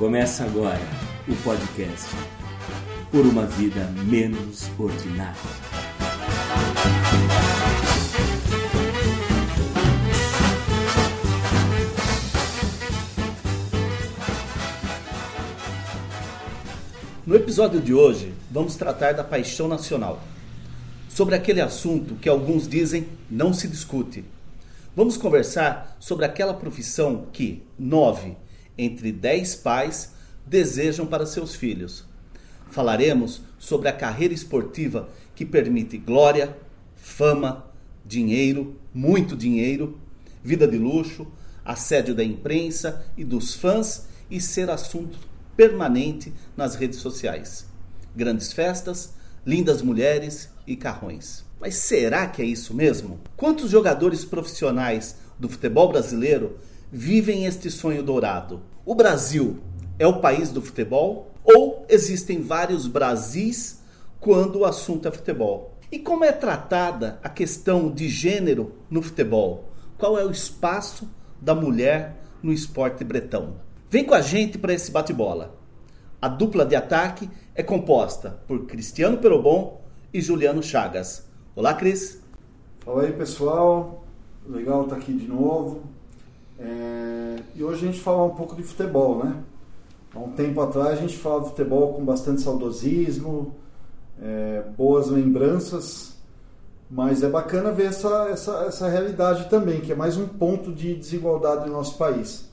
Começa agora o podcast Por uma Vida Menos Ordinária. No episódio de hoje, vamos tratar da paixão nacional. Sobre aquele assunto que alguns dizem não se discute. Vamos conversar sobre aquela profissão que nove entre dez pais desejam para seus filhos. Falaremos sobre a carreira esportiva que permite glória, fama, dinheiro, muito dinheiro, vida de luxo, assédio da imprensa e dos fãs e ser assunto permanente nas redes sociais. Grandes festas, lindas mulheres e carrões. Mas será que é isso mesmo? Quantos jogadores profissionais do futebol brasileiro vivem este sonho dourado? O Brasil é o país do futebol ou existem vários Brasis quando o assunto é futebol? E como é tratada a questão de gênero no futebol? Qual é o espaço da mulher no esporte bretão? Vem com a gente para esse bate-bola. A dupla de ataque é composta por Cristiano Perobon e Juliano Chagas. Olá, Cris. Fala aí, pessoal. Legal estar aqui de novo. É... E hoje a gente fala um pouco de futebol, né? Há um tempo atrás a gente falava de futebol com bastante saudosismo, é... boas lembranças, mas é bacana ver essa, essa, essa realidade também, que é mais um ponto de desigualdade no nosso país.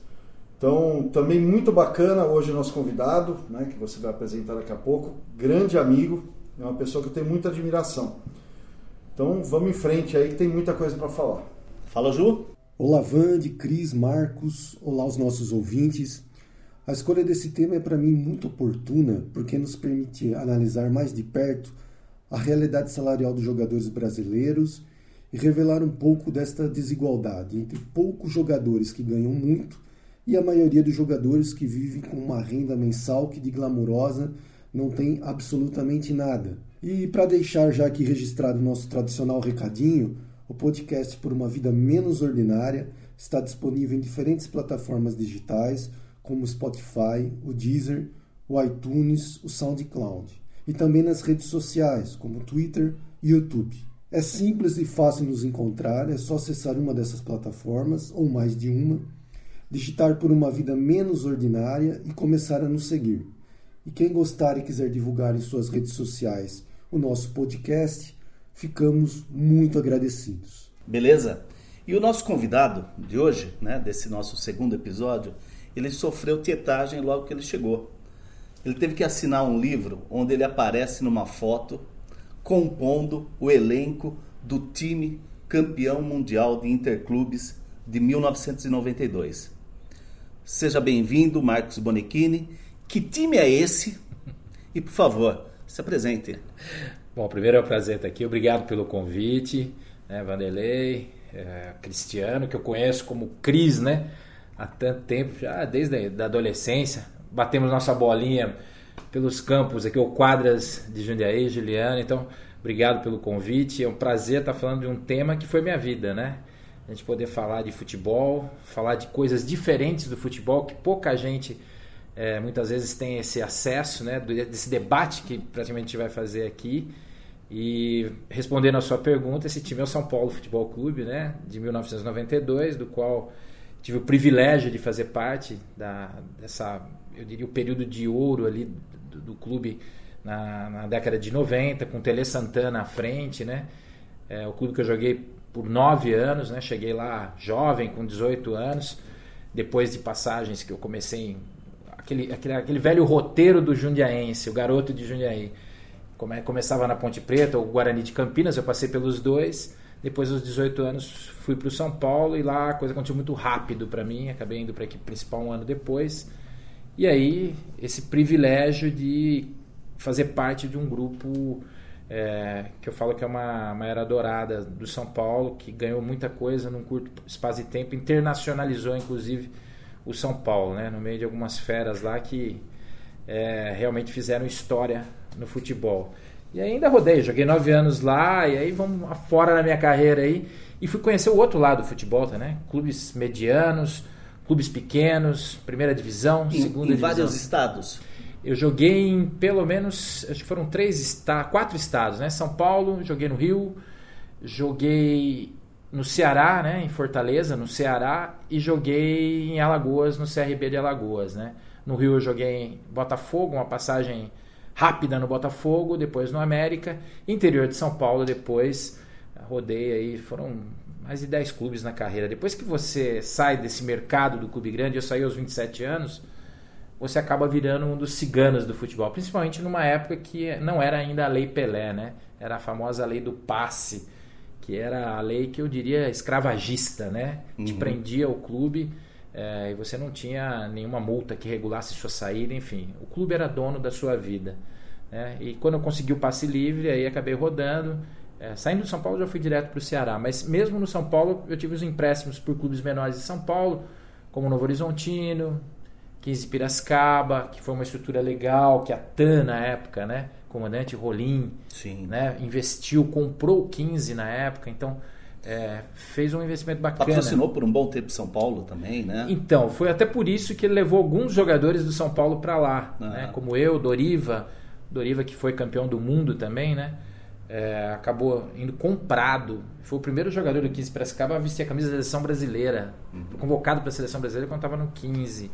Então, também muito bacana hoje o nosso convidado, né, que você vai apresentar daqui a pouco, grande amigo, é uma pessoa que eu tenho muita admiração. Então, vamos em frente aí que tem muita coisa para falar. Fala, Ju. Olá, Vande, Cris, Marcos, olá os nossos ouvintes. A escolha desse tema é para mim muito oportuna porque nos permite analisar mais de perto a realidade salarial dos jogadores brasileiros e revelar um pouco desta desigualdade entre poucos jogadores que ganham muito e a maioria dos jogadores que vivem com uma renda mensal que de glamurosa não tem absolutamente nada. E para deixar já aqui registrado o nosso tradicional recadinho, o podcast Por uma Vida Menos Ordinária está disponível em diferentes plataformas digitais, como o Spotify, o Deezer, o iTunes, o SoundCloud, e também nas redes sociais, como Twitter e YouTube. É simples e fácil nos encontrar, é só acessar uma dessas plataformas, ou mais de uma, digitar por uma vida menos ordinária e começar a nos seguir. E quem gostar e quiser divulgar em suas redes sociais o nosso podcast, ficamos muito agradecidos. Beleza? E o nosso convidado de hoje, né, desse nosso segundo episódio, ele sofreu tietagem logo que ele chegou. Ele teve que assinar um livro onde ele aparece numa foto compondo o elenco do time campeão mundial de interclubes de 1992. Seja bem-vindo, Marcos Bonichini. Que time é esse? E por favor, se apresente. Bom, primeiro é um prazer estar aqui. Obrigado pelo convite, né, Vanderlei, é, Cristiano, que eu conheço como Cris, né? Há tanto tempo, já desde a adolescência. Batemos nossa bolinha pelos campos aqui, ou quadras de Jundiaí, Juliano. Então, obrigado pelo convite. É um prazer estar falando de um tema que foi minha vida, né? a gente poder falar de futebol, falar de coisas diferentes do futebol que pouca gente é, muitas vezes tem esse acesso, né, desse debate que praticamente a gente vai fazer aqui. E respondendo a sua pergunta, esse time é o São Paulo Futebol Clube, né, de 1992, do qual tive o privilégio de fazer parte da, dessa, eu diria, o período de ouro ali do, do clube na, na, década de 90, com Tele Santana à frente, né, é, o clube que eu joguei por nove anos, né? Cheguei lá jovem, com 18 anos, depois de passagens que eu comecei aquele, aquele, aquele velho roteiro do jundiaense, o garoto de Jundiaí. Come, começava na Ponte Preta, o Guarani de Campinas, eu passei pelos dois. Depois dos 18 anos fui para o São Paulo e lá a coisa aconteceu muito rápido para mim. Acabei indo para a equipe principal um ano depois. E aí esse privilégio de fazer parte de um grupo é, que eu falo que é uma, uma era dourada do São Paulo, que ganhou muita coisa num curto espaço de tempo, internacionalizou inclusive o São Paulo, né, no meio de algumas feras lá que é, realmente fizeram história no futebol. E ainda rodei, joguei nove anos lá, e aí vamos fora na minha carreira aí, e fui conhecer o outro lado do futebol, tá, né? Clubes medianos, clubes pequenos, primeira divisão, em, segunda em divisão. vários estados. Eu joguei em pelo menos, acho que foram três estados, quatro estados, né? São Paulo, joguei no Rio, joguei no Ceará, né? Em Fortaleza, no Ceará, e joguei em Alagoas, no CRB de Alagoas, né? No Rio eu joguei em Botafogo, uma passagem rápida no Botafogo, depois no América, interior de São Paulo, depois rodei aí, foram mais de 10 clubes na carreira. Depois que você sai desse mercado do clube grande, eu saí aos 27 anos, você acaba virando um dos ciganos do futebol, principalmente numa época que não era ainda a lei Pelé, né? Era a famosa lei do passe, que era a lei que eu diria escravagista, né? Uhum. Te prendia o clube é, e você não tinha nenhuma multa que regulasse sua saída, enfim. O clube era dono da sua vida. Né? E quando eu consegui o passe livre, aí acabei rodando. É, saindo do São Paulo, já fui direto para o Ceará. Mas mesmo no São Paulo, eu tive os empréstimos por clubes menores de São Paulo, como Novo Horizontino, 15 Piracicaba, que foi uma estrutura legal, que a TAN na época, né? Comandante Rolim, Sim. Né? investiu, comprou o 15 na época, então é, fez um investimento bacana. Patrocinou por um bom tempo São Paulo também, né? Então, foi até por isso que ele levou alguns jogadores do São Paulo para lá, ah. né? como eu, Doriva, Doriva que foi campeão do mundo também, né? É, acabou indo comprado. Foi o primeiro jogador do 15 Piracicaba a vestir a camisa da seleção brasileira. Uhum. Foi convocado para a seleção brasileira quando estava no 15.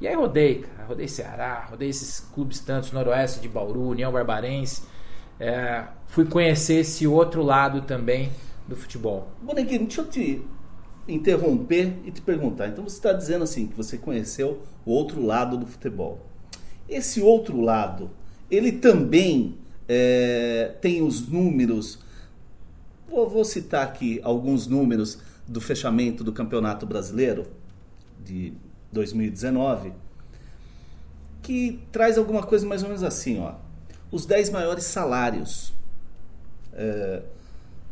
E aí rodei, cara. Rodei Ceará, rodei esses clubes tantos, Noroeste de Bauru, União Barbarense. É, fui conhecer esse outro lado também do futebol. Bonequinho, deixa eu te interromper e te perguntar. Então você está dizendo assim que você conheceu o outro lado do futebol. Esse outro lado, ele também é, tem os números. Vou, vou citar aqui alguns números do fechamento do Campeonato Brasileiro de 2019, que traz alguma coisa mais ou menos assim, ó. Os 10 maiores salários é,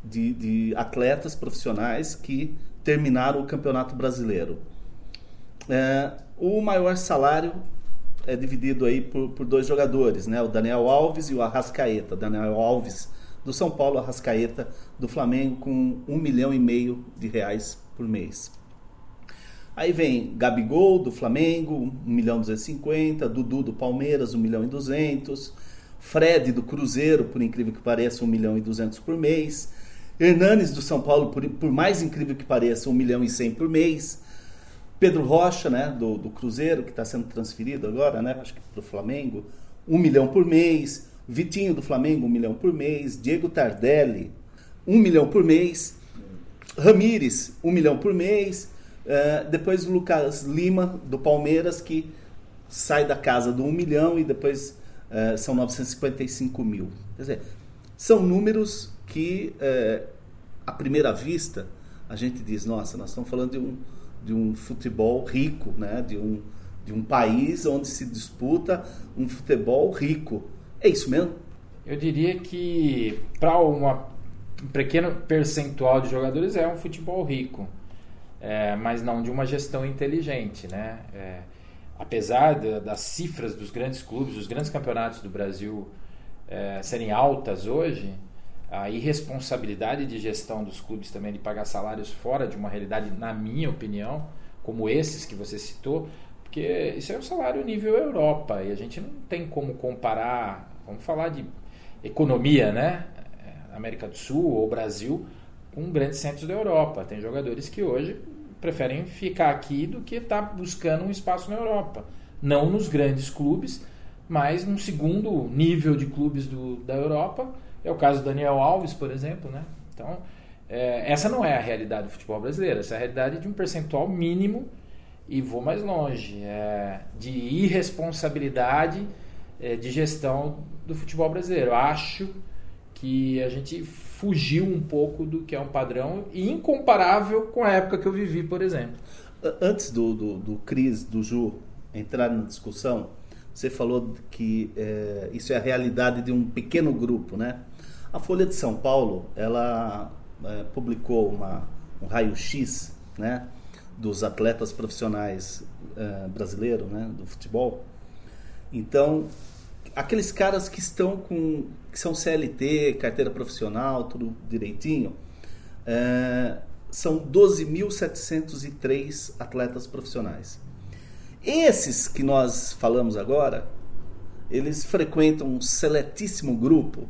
de, de, atletas profissionais que terminaram o Campeonato Brasileiro. É, o maior salário é dividido aí por, por dois jogadores, né? O Daniel Alves e o Arrascaeta. Daniel Alves do São Paulo, Arrascaeta do Flamengo com um milhão e meio de reais por mês. Aí vem Gabigol do Flamengo, 1 milhão e 250, Dudu do Palmeiras, 1 milhão e 200, Fred do Cruzeiro, por incrível que pareça, 1 milhão e 200 por mês, Hernanes do São Paulo, por, por mais incrível que pareça, 1 milhão e 100 por mês, Pedro Rocha, né, do, do Cruzeiro, que está sendo transferido agora, né, acho que para o Flamengo, 1 milhão por mês, Vitinho do Flamengo, 1 milhão por mês, Diego Tardelli, 1 milhão por mês, Ramires, 1 milhão por mês, Uh, depois o Lucas Lima, do Palmeiras, que sai da casa do 1 milhão e depois uh, são 955 mil. Quer dizer, são números que, uh, à primeira vista, a gente diz, nossa, nós estamos falando de um, de um futebol rico, né? de, um, de um país onde se disputa um futebol rico. É isso mesmo? Eu diria que para um pequeno percentual de jogadores é um futebol rico é, mas não de uma gestão inteligente, né? É, apesar de, das cifras dos grandes clubes, dos grandes campeonatos do Brasil é, serem altas hoje, a irresponsabilidade de gestão dos clubes também de pagar salários fora de uma realidade, na minha opinião, como esses que você citou, porque isso é um salário nível Europa e a gente não tem como comparar, vamos falar de economia, né? É, América do Sul ou Brasil com grandes centros da Europa. Tem jogadores que hoje preferem ficar aqui do que estar tá buscando um espaço na Europa. Não nos grandes clubes, mas num segundo nível de clubes do, da Europa. É o caso do Daniel Alves, por exemplo. Né? Então, é, essa não é a realidade do futebol brasileiro. Essa é a realidade de um percentual mínimo e vou mais longe é, de irresponsabilidade é, de gestão do futebol brasileiro. Acho que a gente fugiu um pouco do que é um padrão incomparável com a época que eu vivi, por exemplo. Antes do, do, do Cris, do Ju entrar na discussão, você falou que é, isso é a realidade de um pequeno grupo, né? A Folha de São Paulo, ela é, publicou uma, um raio-x, né? Dos atletas profissionais é, brasileiros, né? Do futebol. Então, aqueles caras que estão com que são CLT, carteira profissional, tudo direitinho, é, são 12.703 atletas profissionais. Esses que nós falamos agora, eles frequentam um seletíssimo grupo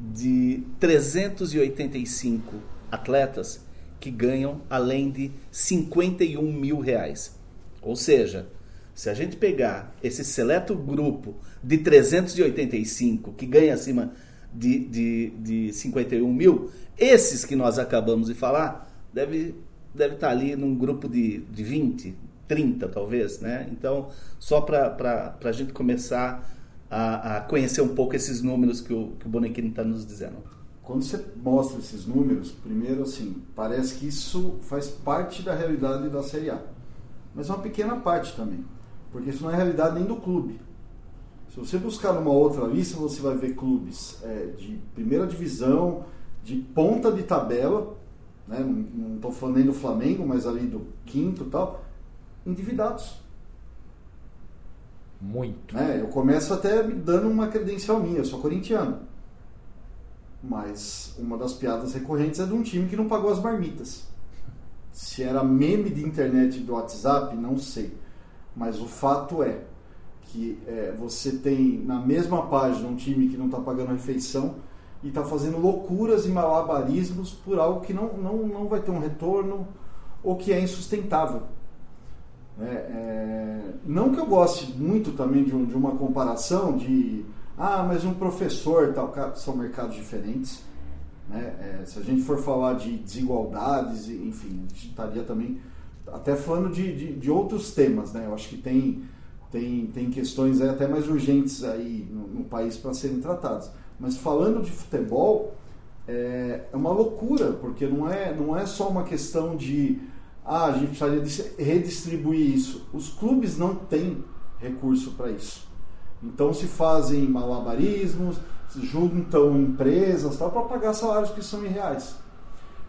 de 385 atletas que ganham além de 51 mil reais. Ou seja, se a gente pegar esse seleto grupo de 385 que ganha acima de, de, de 51 mil, esses que nós acabamos de falar, deve, deve estar ali num grupo de, de 20, 30 talvez, né? Então, só para a gente começar a, a, conhecer um pouco esses números que o, que o Bonequini está nos dizendo. Quando você mostra esses números, primeiro assim, parece que isso faz parte da realidade da Série A. Mas é uma pequena parte também, porque isso não é realidade nem do clube. Se você buscar numa outra lista, você vai ver clubes é, de primeira divisão, de ponta de tabela, né? não estou falando nem do Flamengo, mas ali do quinto e tal, endividados. Muito. É, eu começo até me dando uma credencial minha, eu sou corintiano. Mas uma das piadas recorrentes é de um time que não pagou as marmitas. Se era meme de internet do WhatsApp, não sei. Mas o fato é que é, você tem na mesma página um time que não está pagando a refeição e está fazendo loucuras e malabarismos por algo que não, não, não vai ter um retorno ou que é insustentável. É, é, não que eu goste muito também de, um, de, uma comparação de ah, mas um professor tal, são mercados diferentes. Né? É, se a gente for falar de desigualdades, enfim, a gente estaria também até falando de, de, de, outros temas. Né? Eu acho que tem, tem, tem questões até mais urgentes aí no, no país para serem tratadas. Mas falando de futebol, é, é uma loucura, porque não é, não é só uma questão de ah, a gente precisaria redistribuir isso. Os clubes não têm recurso para isso. Então se fazem malabarismos, se juntam empresas para pagar salários que são irreais.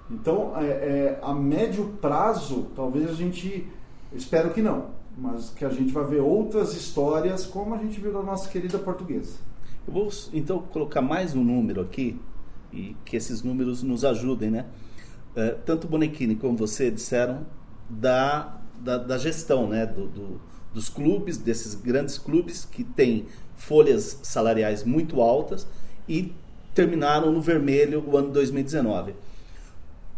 Então, é, é, a médio prazo, talvez a gente, espero que não, mas que a gente vai ver outras histórias como a gente viu da nossa querida portuguesa. Eu vou então colocar mais um número aqui e que esses números nos ajudem, né? É, tanto o Bonequini como você disseram da, da, da gestão, né? Do, do, dos clubes, desses grandes clubes que têm folhas salariais muito altas e terminaram no vermelho o ano 2019.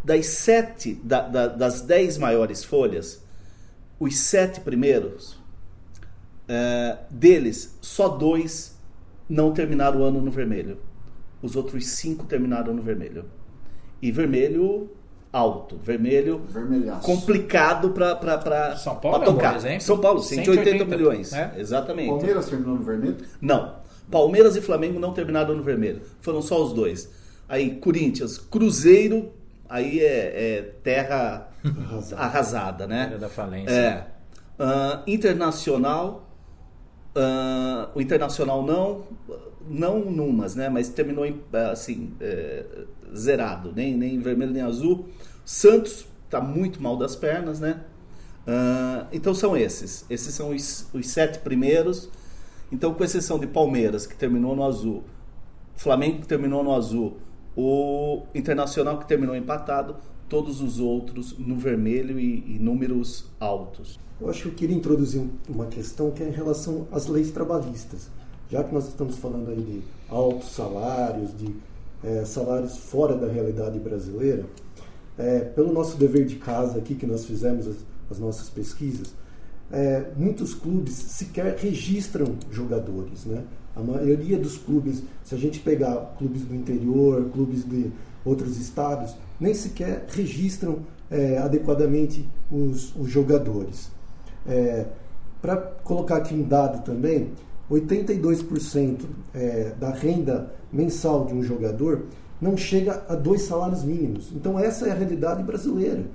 Das sete, da, da, das dez maiores folhas, os sete primeiros, é, deles, só dois não terminaram o ano no vermelho. Os outros cinco terminaram no vermelho. E vermelho alto, vermelho Vermelhaço. complicado para São Paulo pra tocar. É um exemplo. São Paulo, 180, 180 milhões. é? Exatamente. Palmeiras terminou no vermelho? Não. Palmeiras e Flamengo não terminaram no vermelho. Foram só os dois. Aí, Corinthians, Cruzeiro, aí é, é terra arrasada, né? Terra da falência. É. Ah, internacional, ah, o Internacional não, não numas, né? Mas terminou em, assim, é, zerado, nem, nem vermelho nem azul. Santos está muito mal das pernas, né? Uh, então são esses. Esses são os, os, sete primeiros. Então, com exceção de Palmeiras, que terminou no azul, Flamengo, que terminou no azul, o Internacional, que terminou empatado, todos os outros no vermelho e, e números altos. Eu acho que eu queria introduzir uma questão que é em relação às leis trabalhistas. Já que nós estamos falando aí de altos salários, de é, salários fora da realidade brasileira, é, pelo nosso dever de casa aqui que nós fizemos as, as nossas pesquisas, é, muitos clubes sequer registram jogadores, né? A maioria dos clubes, se a gente pegar clubes do interior, clubes de outros estados, nem sequer registram é, adequadamente os, os jogadores. É, Para colocar aqui um dado também, 82% é, da renda mensal de um jogador não chega a dois salários mínimos. Então essa é a realidade brasileira.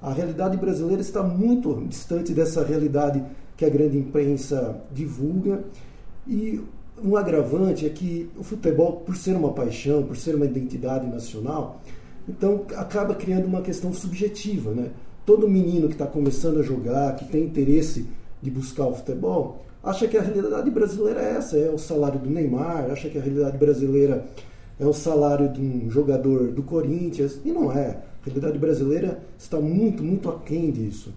A realidade brasileira está muito distante dessa realidade que a grande imprensa divulga. E um agravante é que o futebol, por ser uma paixão, por ser uma identidade nacional, então acaba criando uma questão subjetiva. Né? Todo menino que está começando a jogar, que tem interesse de buscar o futebol, acha que a realidade brasileira é essa, é o salário do Neymar, acha que a realidade brasileira é o salário de um jogador do Corinthians, e não é. A realidade brasileira está muito, muito aquém disso.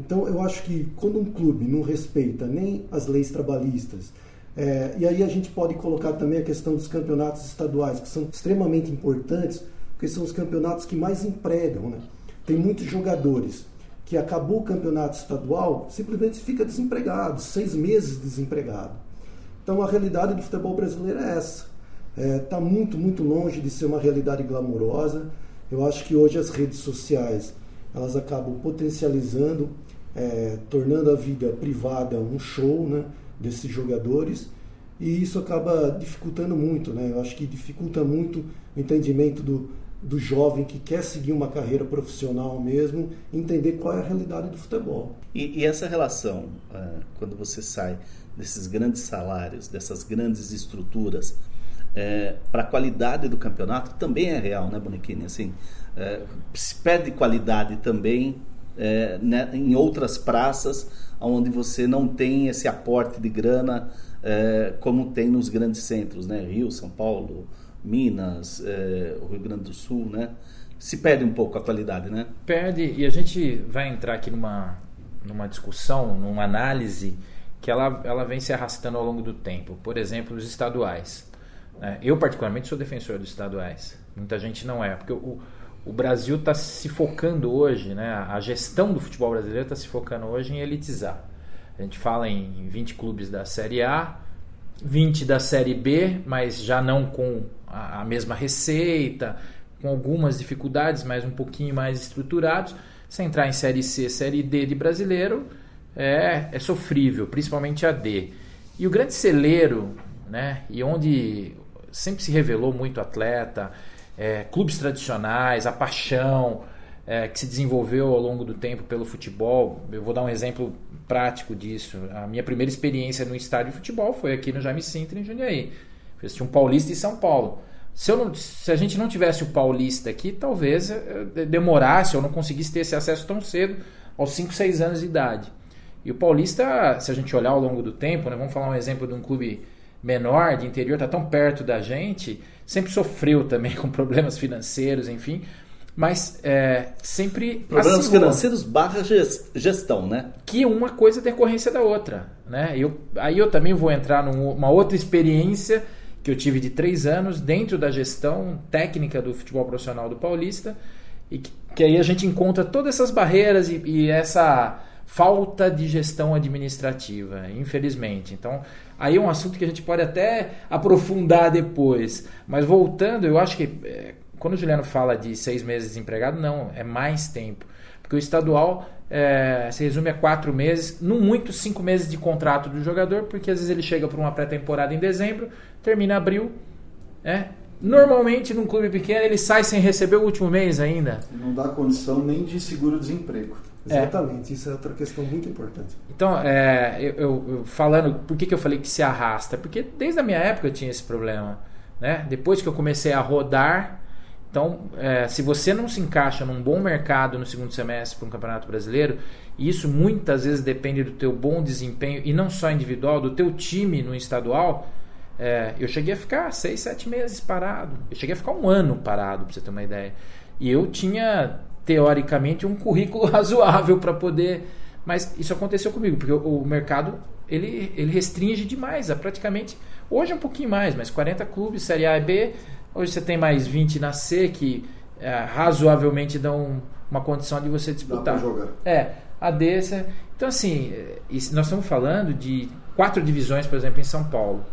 Então eu acho que quando um clube não respeita nem as leis trabalhistas, é, e aí a gente pode colocar também a questão dos campeonatos estaduais, que são extremamente importantes, porque são os campeonatos que mais empregam. Né? Tem muitos jogadores que acabou o campeonato estadual, simplesmente fica desempregado, seis meses desempregado. Então a realidade do futebol brasileiro é essa. Está é, tá muito, muito longe de ser uma realidade glamourosa. Eu acho que hoje as redes sociais elas acabam potencializando, é, tornando a vida privada um show né, desses jogadores e isso acaba dificultando muito. Né? Eu acho que dificulta muito o entendimento do, do jovem que quer seguir uma carreira profissional mesmo, entender qual é a realidade do futebol. E, e essa relação, uh, quando você sai desses grandes salários, dessas grandes estruturas, é, para a qualidade do campeonato também é real, né, Bonequini? Assim, é, se perde qualidade também é, né, em outras praças onde você não tem esse aporte de grana como tem nos grandes centros, né? Rio, São Paulo, Minas, é, o Rio Grande do Sul, né? Se perde um pouco a qualidade, né? Perde, e a gente vai entrar aqui numa, numa discussão, numa análise que ela, ela vem se arrastando ao longo do tempo. Por exemplo, os estaduais. Né? Eu, particularmente, sou defensor dos estaduais. Muita gente não é, porque o, o Brasil está se focando hoje, né? a gestão do futebol brasileiro está se focando hoje em elitizar. A gente fala em 20 clubes da Série A, 20 da Série B, mas já não com a, mesma receita, com algumas dificuldades, mas um pouquinho mais estruturados. Se entrar em Série C, Série D de brasileiro, é, é sofrível, principalmente a D. E o grande celeiro, né, e onde sempre se revelou muito atleta, é, clubes tradicionais, a paixão é, que se desenvolveu ao longo do tempo pelo futebol. Eu vou dar um exemplo prático disso. A minha primeira experiência no estádio de futebol foi aqui no Jaime Sintra, em Jundiaí. Eu assisti um Paulista e São Paulo. Se, não, se, a gente não tivesse o Paulista aqui, talvez é, demorasse ou não conseguisse ter esse acesso tão cedo, aos 5, 6 anos de idade. E o Paulista, se a gente olhar ao longo do tempo, né, vamos falar um exemplo de um clube menor, de interior, está tão perto da gente, sempre sofreu também com problemas financeiros, enfim, mas é, sempre problemas financeiros barra gestão, né? Que uma coisa é decorrência da outra, né? Eu, aí eu também vou entrar numa outra experiência que eu tive de três anos dentro da gestão técnica do futebol profissional do Paulista e que, que aí a gente encontra todas essas barreiras e, e essa falta de gestão administrativa, infelizmente. Então, aí é um assunto que a gente pode até aprofundar depois. Mas voltando, eu acho que é, quando o Juliano fala de seis meses desempregado, não, é mais tempo. Porque o estadual é, se resume a quatro meses, no muito cinco meses de contrato do jogador, porque às vezes ele chega para uma pré-temporada em dezembro, termina em abril. É, Normalmente, num clube pequeno, ele sai sem receber o último mês ainda. Não dá condição nem de seguro-desemprego. Exatamente, é. isso é outra questão muito importante. Então, é, eu, eu, falando, por que, que eu falei que se arrasta? Porque desde a minha época eu tinha esse problema. Né? Depois que eu comecei a rodar, então, é, se você não se encaixa num bom mercado no segundo semestre para um campeonato brasileiro, e isso muitas vezes depende do teu bom desempenho, e não só individual, do teu time no estadual, é, eu cheguei a ficar seis, sete meses parado. Eu cheguei a ficar um ano parado, para você ter uma ideia. E eu tinha teoricamente um currículo razoável para poder. Mas isso aconteceu comigo, porque o, o mercado ele, ele restringe demais, é praticamente. Hoje é um pouquinho mais, mas 40 clubes, Série A e B. Hoje você tem mais 20 na C que é, razoavelmente dão uma condição de você disputar. Dá jogar. É, a D. Então, assim, é, nós estamos falando de quatro divisões, por exemplo, em São Paulo.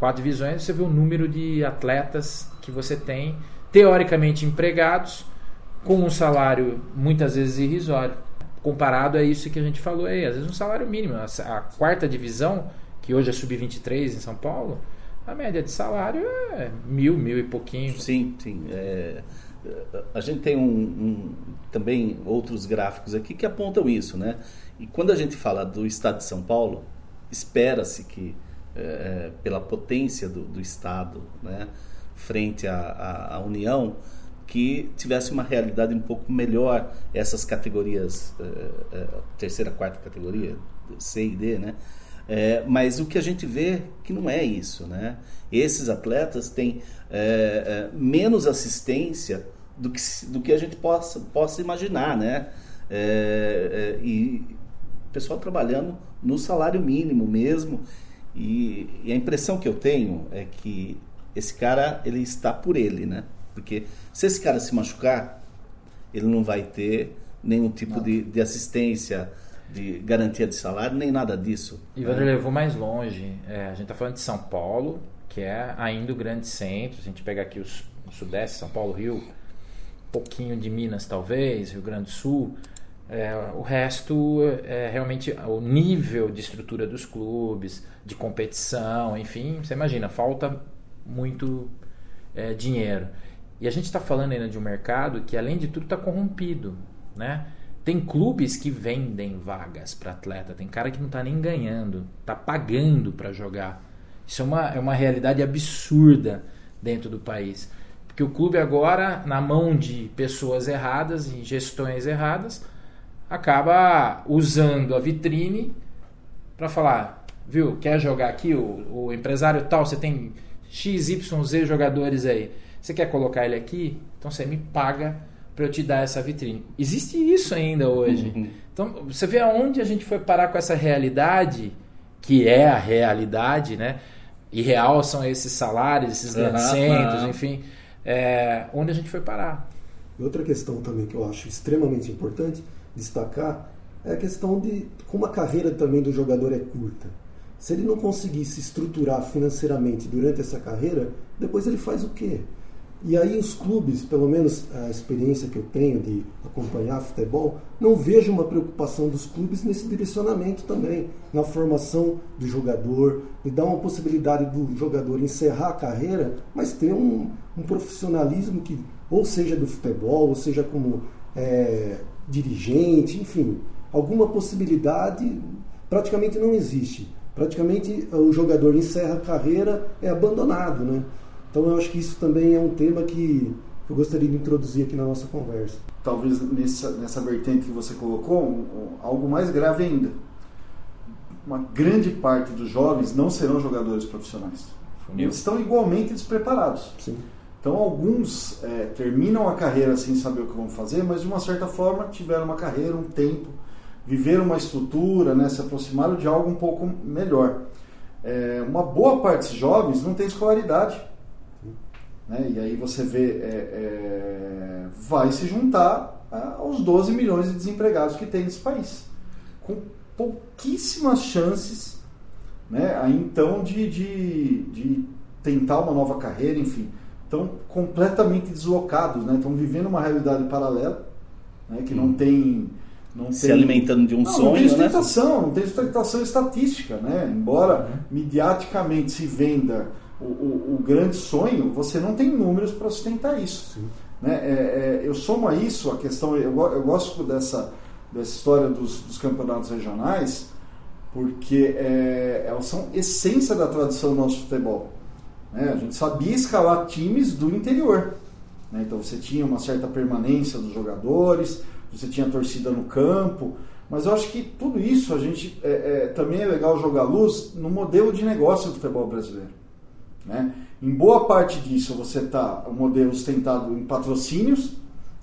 Quatro divisões, você vê o número de atletas que você tem, teoricamente empregados, com um salário muitas vezes irrisório. Comparado a isso que a gente falou aí, às vezes um salário mínimo. A, quarta divisão, que hoje é sub-23 em São Paulo, a média de salário é mil, mil e pouquinho. Sim, sim. É, a gente tem um, um, também outros gráficos aqui que apontam isso, né? E quando a gente fala do estado de São Paulo, espera-se que, é, pela potência do, do estado, né, frente à, à, à União, que tivesse uma realidade um pouco melhor essas categorias, uh, uh, terceira, quarta categoria, C e D, né? É, mas o que a gente vê que não é isso, né? Esses atletas têm é, é, menos assistência do que, do que a gente possa, possa imaginar, né? É, é, e o pessoal trabalhando no salário mínimo mesmo. E, e, a impressão que eu tenho é que esse cara ele está por ele, né? Porque se esse cara se machucar, ele não vai ter nenhum tipo de, de, assistência, de garantia de salário, nem nada disso. E né? levou mais longe. É, a gente está falando de São Paulo, que é ainda o grande centro. Se a gente pegar aqui os, o Sudeste, São Paulo, Rio, um pouquinho de Minas talvez, Rio Grande do Sul. É, o resto é realmente o nível de estrutura dos clubes, de competição, enfim, você imagina, falta muito é, dinheiro. E a gente está falando ainda de um mercado que, além de tudo, está corrompido. Né? Tem clubes que vendem vagas para atleta, tem cara que não está nem ganhando, está pagando para jogar. Isso é uma, é uma realidade absurda dentro do país. Porque o clube agora, na mão de pessoas erradas e gestões erradas, acaba usando a vitrine para falar, viu, quer jogar aqui o, o empresário tal, você tem XYZ jogadores aí. Você quer colocar ele aqui? Então você me paga para eu te dar essa vitrine. Existe isso ainda hoje. Uhum. Então você vê aonde a gente foi parar com essa realidade, que é a realidade, né? E real são esses salários, esses grandes uhum, centros, uhum. enfim. É, onde a gente foi parar. Outra questão também que eu acho extremamente importante destacar é a questão de como a carreira também do jogador é curta. Se ele não conseguir se estruturar financeiramente durante essa carreira, depois ele faz o quê? E aí os clubes, pelo menos a experiência que eu tenho de acompanhar futebol, não vejo uma preocupação dos clubes nesse direcionamento também, na formação do jogador, e dar uma possibilidade do jogador encerrar a carreira, mas ter um, um profissionalismo que, ou seja do futebol, ou seja como é, dirigente, enfim, alguma possibilidade praticamente não existe. Praticamente o jogador encerra a carreira, é abandonado, né? Então eu acho que isso também é um tema que eu gostaria de introduzir aqui na nossa conversa. Talvez nessa, nessa vertente que você colocou, um, um, algo mais grave ainda. Uma grande parte dos jovens não serão jogadores profissionais. Eles estão igualmente despreparados. Sim. Então alguns é, terminam a carreira sem saber o que vão fazer, mas de uma certa forma tiveram uma carreira, um tempo, viveram uma estrutura, né, se aproximaram de algo um pouco melhor. É, uma boa parte dos jovens não tem escolaridade. Né? E aí você vê, é, é, vai se juntar aos 12 milhões de desempregados que tem nesse país. Com pouquíssimas chances né, aí, então de, de, de tentar uma nova carreira, enfim. Estão completamente deslocados, né? estão vivendo uma realidade paralela né, que hum. não tem não se tem... alimentando de um não, sonho, não tem né? sustentação, né? não tem sustentação estatística, né? Embora uhum. mediaticamente se venda o, o, o grande sonho, você não tem números para sustentar isso. Né? É, é, eu somo a isso a questão, eu, eu gosto dessa, dessa história dos, dos campeonatos regionais, porque é, elas são essência da tradição do nosso futebol. Né? A gente sabia escalar times do interior. Né? Então você tinha uma certa permanência dos jogadores, você tinha torcida no campo, mas eu acho que tudo isso a gente é, é, também é legal jogar luz no modelo de negócio do futebol brasileiro. Né? Em boa parte disso você está o modelo sustentado em patrocínios,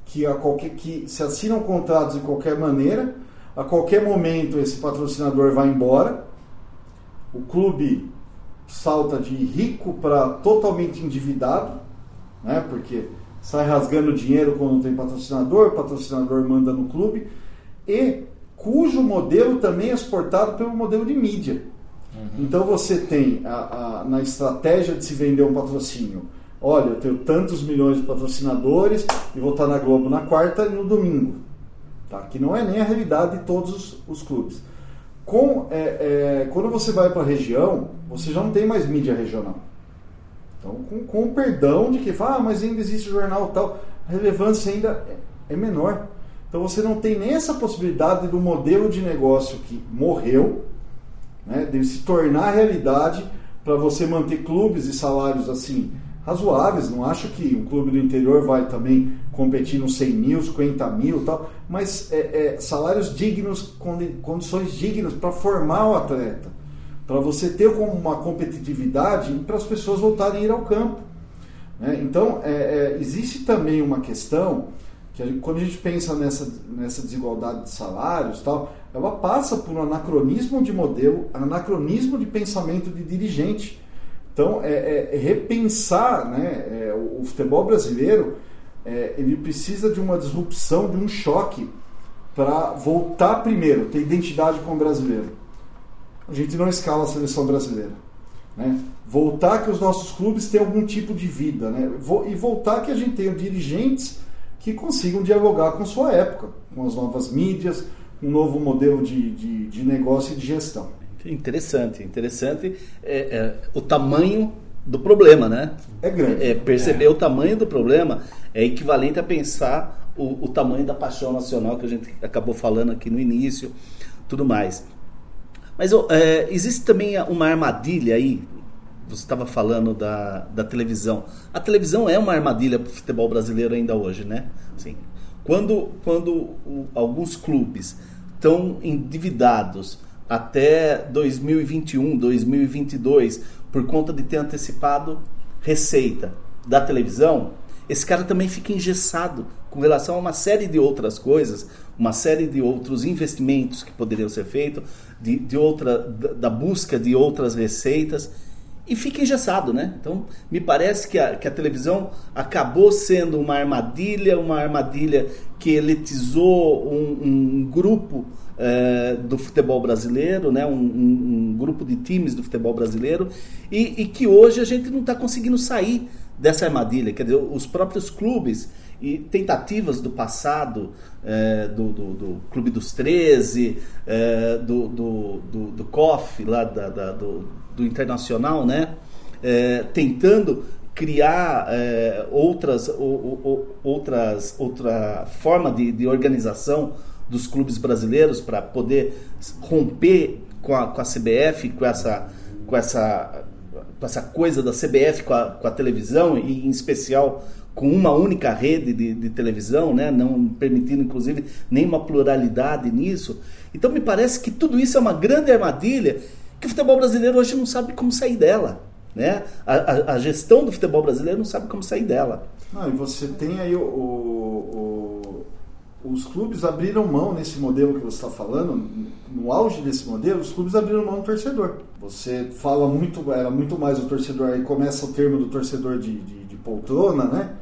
que, a qualquer, que se assinam contratos de qualquer maneira, a qualquer momento esse patrocinador vai embora, o clube salta de rico para totalmente endividado, né? porque sai rasgando dinheiro quando não tem patrocinador, patrocinador manda no clube, e cujo modelo também é exportado pelo modelo de mídia. Uhum. Então você tem a, a, na estratégia de se vender um patrocínio. Olha, eu tenho tantos milhões de patrocinadores e vou estar na Globo na quarta e no domingo. Tá? Que não é nem a realidade de todos os, os clubes. Com, é, é, quando você vai para a região, você já não tem mais mídia regional. Então, com, com perdão de que fala, ah, mas ainda existe jornal tal, a relevância ainda é, é menor. Então você não tem nem essa possibilidade do modelo de negócio que morreu, né, de se tornar realidade para você manter clubes e salários assim razoáveis. Não acho que um clube do interior vai também competir nos 100 mil, 50 mil tal, mas é, é, salários dignos, condições dignas para formar o atleta. para você ter uma competitividade para as pessoas voltarem a ir ao campo. Né? Então, é, é, existe também uma questão que quando a gente pensa nessa, nessa desigualdade de salários tal, ela passa por um anacronismo de modelo, anacronismo de pensamento de dirigente. Então, é, é repensar né, é, o, o, futebol brasileiro, é, ele precisa de uma disrupção, de um choque para voltar primeiro, ter identidade com o brasileiro. A gente não escala a seleção brasileira. Né? Voltar que os nossos clubes tenham algum tipo de vida. Né? E voltar que a gente tenha dirigentes que consigam dialogar com sua época, com as novas mídias, um novo modelo de, de, de negócio e de gestão. Interessante, interessante é, é, o tamanho do problema, né? É grande. É, perceber é. o tamanho do problema é equivalente a pensar o, o, tamanho da paixão nacional que a gente acabou falando aqui no início, tudo mais. Mas é, existe também uma armadilha aí você estava falando da, da televisão. A televisão é uma armadilha para o futebol brasileiro ainda hoje, né? Assim, quando quando o, alguns clubes estão endividados até 2021, 2022, por conta de ter antecipado receita da televisão, esse cara também fica engessado com relação a uma série de outras coisas, uma série de outros investimentos que poderiam ser feitos, de, de outra, da, busca de outras receitas e fica engessado, né? Então, me parece que a, que a televisão acabou sendo uma armadilha, uma armadilha que elitizou um, um grupo é, do futebol brasileiro, né? Um, um, um, grupo de times do futebol brasileiro, e, e que hoje a gente não está conseguindo sair dessa armadilha. Quer dizer, os próprios clubes e tentativas do passado, é, do, do, do, Clube dos 13, é, do, do, do, do COF, lá da, da, do, do Internacional, né? É, tentando criar é, outras, o, o, outras, outra forma de, de organização dos clubes brasileiros para poder romper com a, com a CBF, com essa, com essa, com essa coisa da CBF com a, com a televisão e em especial com uma única rede de, de, televisão, né? não permitindo, inclusive, nenhuma pluralidade nisso. Então, me parece que tudo isso é uma grande armadilha que o futebol brasileiro hoje não sabe como sair dela. Né? A, a, a gestão do futebol brasileiro não sabe como sair dela. Ah, e você tem aí o, o, os clubes abriram mão nesse modelo que você está falando, no auge desse modelo, os clubes abriram mão do torcedor. Você fala muito, era muito mais o torcedor, aí começa o termo do torcedor de, de, de poltrona, né?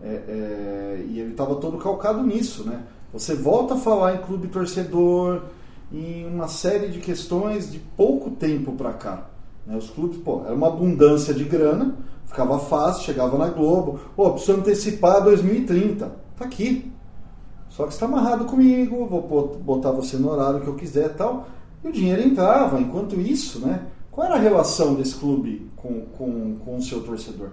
É, é, e ele estava todo calcado nisso, né? Você volta a falar em clube torcedor, em uma série de questões de pouco tempo para cá. Né? Os clubes, pô, era uma abundância de grana, ficava fácil, chegava na Globo, pô, precisa antecipar 2030, tá aqui. Só que está amarrado comigo, vou botar você no horário que eu quiser tal. E o dinheiro entrava. Enquanto isso, né? Qual era a relação desse clube com, com, com o seu torcedor?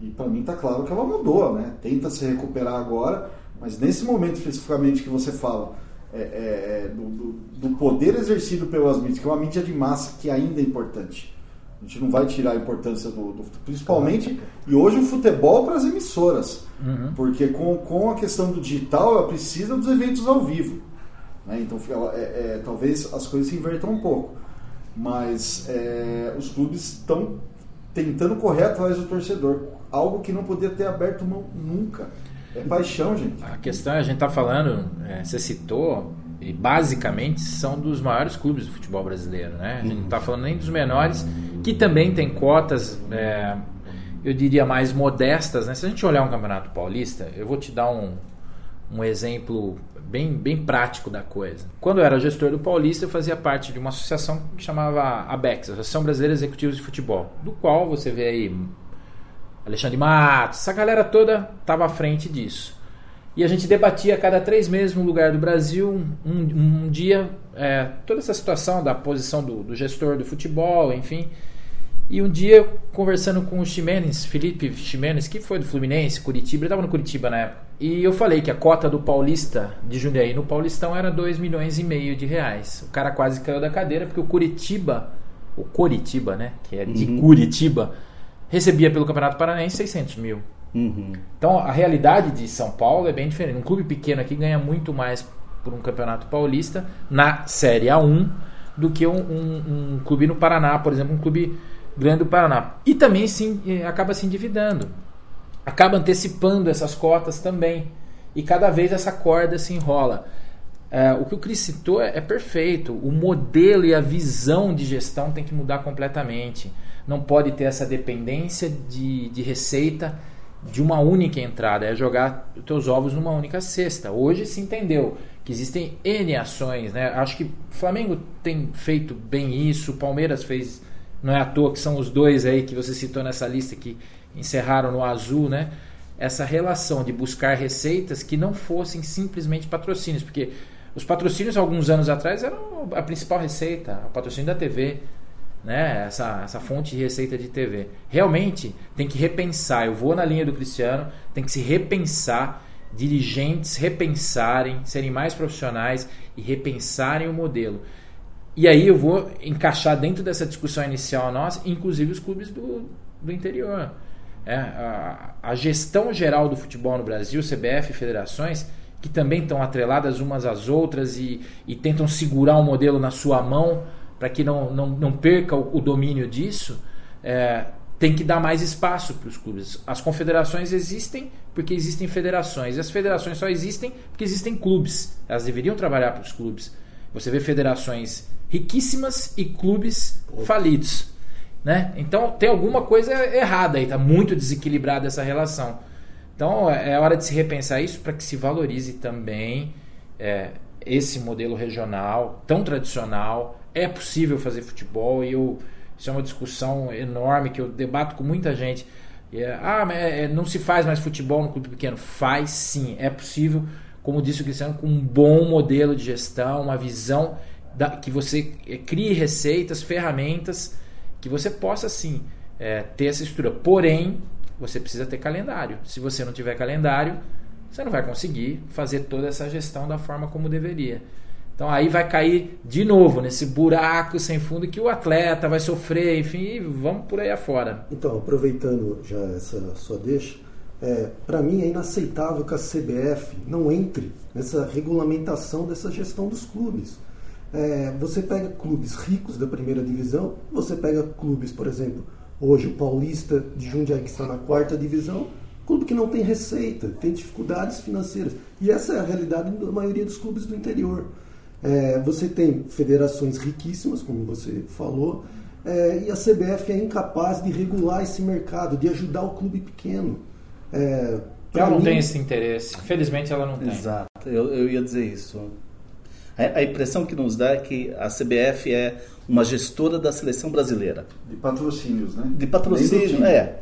E para mim está claro que ela mudou, né? Tenta se recuperar agora, mas nesse momento especificamente que você fala é, é, é, do, do, do, poder exercido pelas mídias, que é uma mídia de massa que ainda é importante. A gente não vai tirar a importância do, do principalmente e hoje o futebol para as emissoras, uhum. porque com, com a questão do digital ela precisa dos eventos ao vivo. Né? Então ela, é, é, talvez as coisas se invertam um pouco, mas é, os clubes estão tentando correr atrás do torcedor algo que não podia ter aberto mão nunca. É paixão, gente. A questão, a gente está falando, é, você citou, e basicamente são dos maiores clubes do futebol brasileiro, né? A gente não está falando nem dos menores, que também tem cotas, é, eu diria, mais modestas, né? Se a gente olhar um campeonato paulista, eu vou te dar um, um exemplo bem, bem prático da coisa. Quando eu era gestor do Paulista, eu fazia parte de uma associação que chamava ABEX, Associação Brasileira Executivos de Futebol, do qual você vê aí Alexandre Matos, essa galera toda estava à frente disso. E a gente debatia a cada três meses no lugar do Brasil, um, um dia, é, toda essa situação da posição do, do, gestor do futebol, enfim. E um dia, conversando com o Ximenes, Felipe Ximenes, que foi do Fluminense, Curitiba, ele estava no Curitiba na época. E eu falei que a cota do Paulista, de Jundiaí, no Paulistão era 2 milhões e meio de reais. O cara quase caiu da cadeira, porque o Curitiba, o Curitiba, né, que é de uhum. Curitiba recebia pelo Campeonato Paranaense 600 mil. Uhum. Então a realidade de São Paulo é bem diferente. Um clube pequeno aqui ganha muito mais por um campeonato paulista na Série A1 do que um, um, um clube no Paraná, por exemplo, um clube grande do Paraná. E também sim, acaba se endividando. Acaba antecipando essas cotas também. E cada vez essa corda se enrola. É, o que o Cris citou é, é, perfeito. O modelo e a visão de gestão tem que mudar completamente. Não pode ter essa dependência de, de receita de uma única entrada, é jogar os teus ovos numa única cesta. Hoje se entendeu que existem N ações, né? Acho que Flamengo tem feito bem isso, Palmeiras fez, não é à toa que são os dois aí que você citou nessa lista que encerraram no azul, né? Essa relação de buscar receitas que não fossem simplesmente patrocínios, porque os patrocínios alguns anos atrás eram a principal receita, o patrocínio da TV, né? Essa, essa fonte de receita de TV. Realmente tem que repensar. Eu vou na linha do Cristiano, tem que se repensar, dirigentes repensarem, serem mais profissionais e repensarem o modelo. E aí eu vou encaixar dentro dessa discussão inicial nossa, inclusive os clubes do, do interior. É, a, a gestão geral do futebol no Brasil, CBF e federações, que também estão atreladas umas às outras e, e tentam segurar o modelo na sua mão para que não, não, não perca o, o domínio disso, é, tem que dar mais espaço para os clubes. As confederações existem porque existem federações. E as federações só existem porque existem clubes. Elas deveriam trabalhar para os clubes. Você vê federações riquíssimas e clubes falidos. Né? Então tem alguma coisa errada aí, está muito desequilibrada essa relação. Então é, é hora de se repensar isso para que se valorize também é, esse modelo regional tão tradicional é possível fazer futebol e eu, isso é uma discussão enorme que eu debato com muita gente. É, ah, é, não se faz mais futebol no clube pequeno. Faz sim, é possível, como disse o Cristiano, com um bom modelo de gestão, uma visão da, que você é, crie receitas, ferramentas, que você possa sim é, ter essa estrutura. Porém, você precisa ter calendário. Se você não tiver calendário, você não vai conseguir fazer toda essa gestão da forma como deveria. Então aí vai cair de novo nesse buraco sem fundo que o atleta vai sofrer, enfim, vamos por aí afora. Então, aproveitando já essa sua deixa, é, para mim é inaceitável que a CBF não entre nessa regulamentação dessa gestão dos clubes. É, você pega clubes ricos da primeira divisão, você pega clubes, por exemplo, hoje o Paulista de Jundiaí que está na quarta divisão, clube que não tem receita, tem dificuldades financeiras. E essa é a realidade da maioria dos clubes do interior. É, você tem federações riquíssimas, como você falou, é, e a CBF é incapaz de regular esse mercado, de ajudar o clube pequeno. É, ela não mim... tem esse interesse. Felizmente ela não tem. Exato, eu, eu ia dizer isso. A, a, impressão que nos dá é que a CBF é uma gestora da seleção brasileira. De patrocínios, né? De patrocínio, é.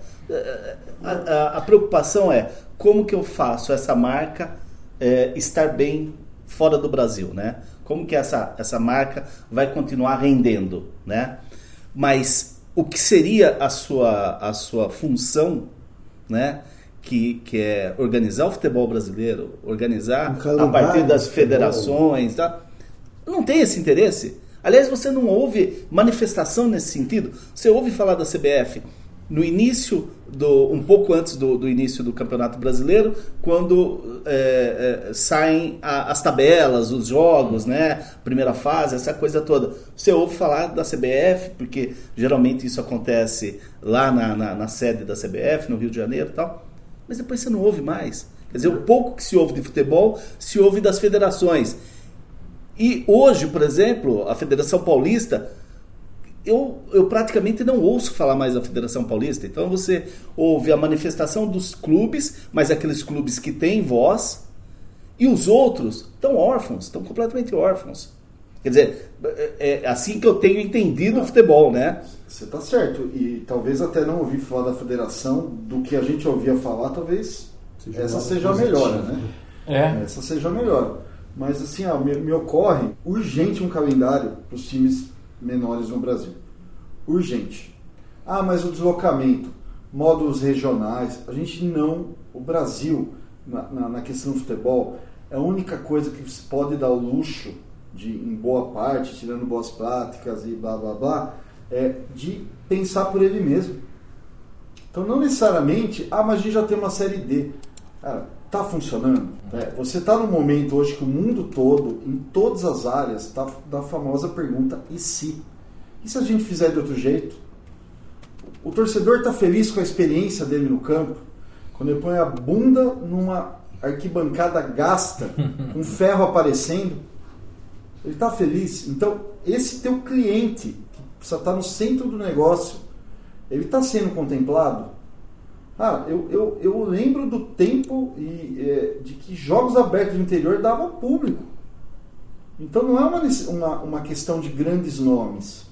A, a, a, preocupação é como que eu faço essa marca é, estar bem fora do Brasil, né? Como que essa, essa marca vai continuar rendendo, né? Mas o que seria a sua, a sua função, né? Que, que é organizar o futebol brasileiro, organizar a partir das federações, tá? Não tem esse interesse. Aliás, você não ouve manifestação nesse sentido. Você ouve falar da CBF no início do um pouco antes do, do início do Campeonato Brasileiro, quando é, é, saem a, as tabelas, os jogos, né, primeira fase, essa coisa toda. Você ouve falar da CBF, porque geralmente isso acontece lá na, na, na sede da CBF, no Rio de Janeiro, e tal. Mas depois você não ouve mais. Quer dizer, o pouco que se ouve de futebol se ouve das federações. E hoje, por exemplo, a Federação Paulista eu, eu praticamente não ouço falar mais da Federação Paulista. Então você ouve a manifestação dos clubes, mas aqueles clubes que têm voz, e os outros estão órfãos, estão completamente órfãos. Quer dizer, é, é assim que eu tenho entendido o futebol, né? Você está certo. E talvez até não ouvir falar da federação, do que a gente ouvia falar, talvez seja essa seja a melhor, né? É. Essa seja a melhor. Mas assim, ó, me, me ocorre urgente um calendário para os times menores no Brasil. Urgente. Ah, mas o deslocamento, modos regionais, a gente não. O Brasil, na, na, na questão do futebol, é a única coisa que se pode dar o luxo de, em boa parte, tirando boas práticas e blá blá blá, é de pensar por ele mesmo. Então, não necessariamente, ah, mas a gente já tem uma série D. Cara, Está funcionando? É, você está no momento hoje que o mundo todo, em todas as áreas, está da famosa pergunta: e se? E se a gente fizer de outro jeito? O torcedor está feliz com a experiência dele no campo? Quando ele põe a bunda numa arquibancada gasta, com ferro aparecendo, ele está feliz. Então, esse teu cliente, que precisa estar tá no centro do negócio, ele está sendo contemplado? Ah, eu, eu, eu lembro do tempo e, é, de que jogos abertos do interior dava público. Então não é uma, uma, uma questão de grandes nomes.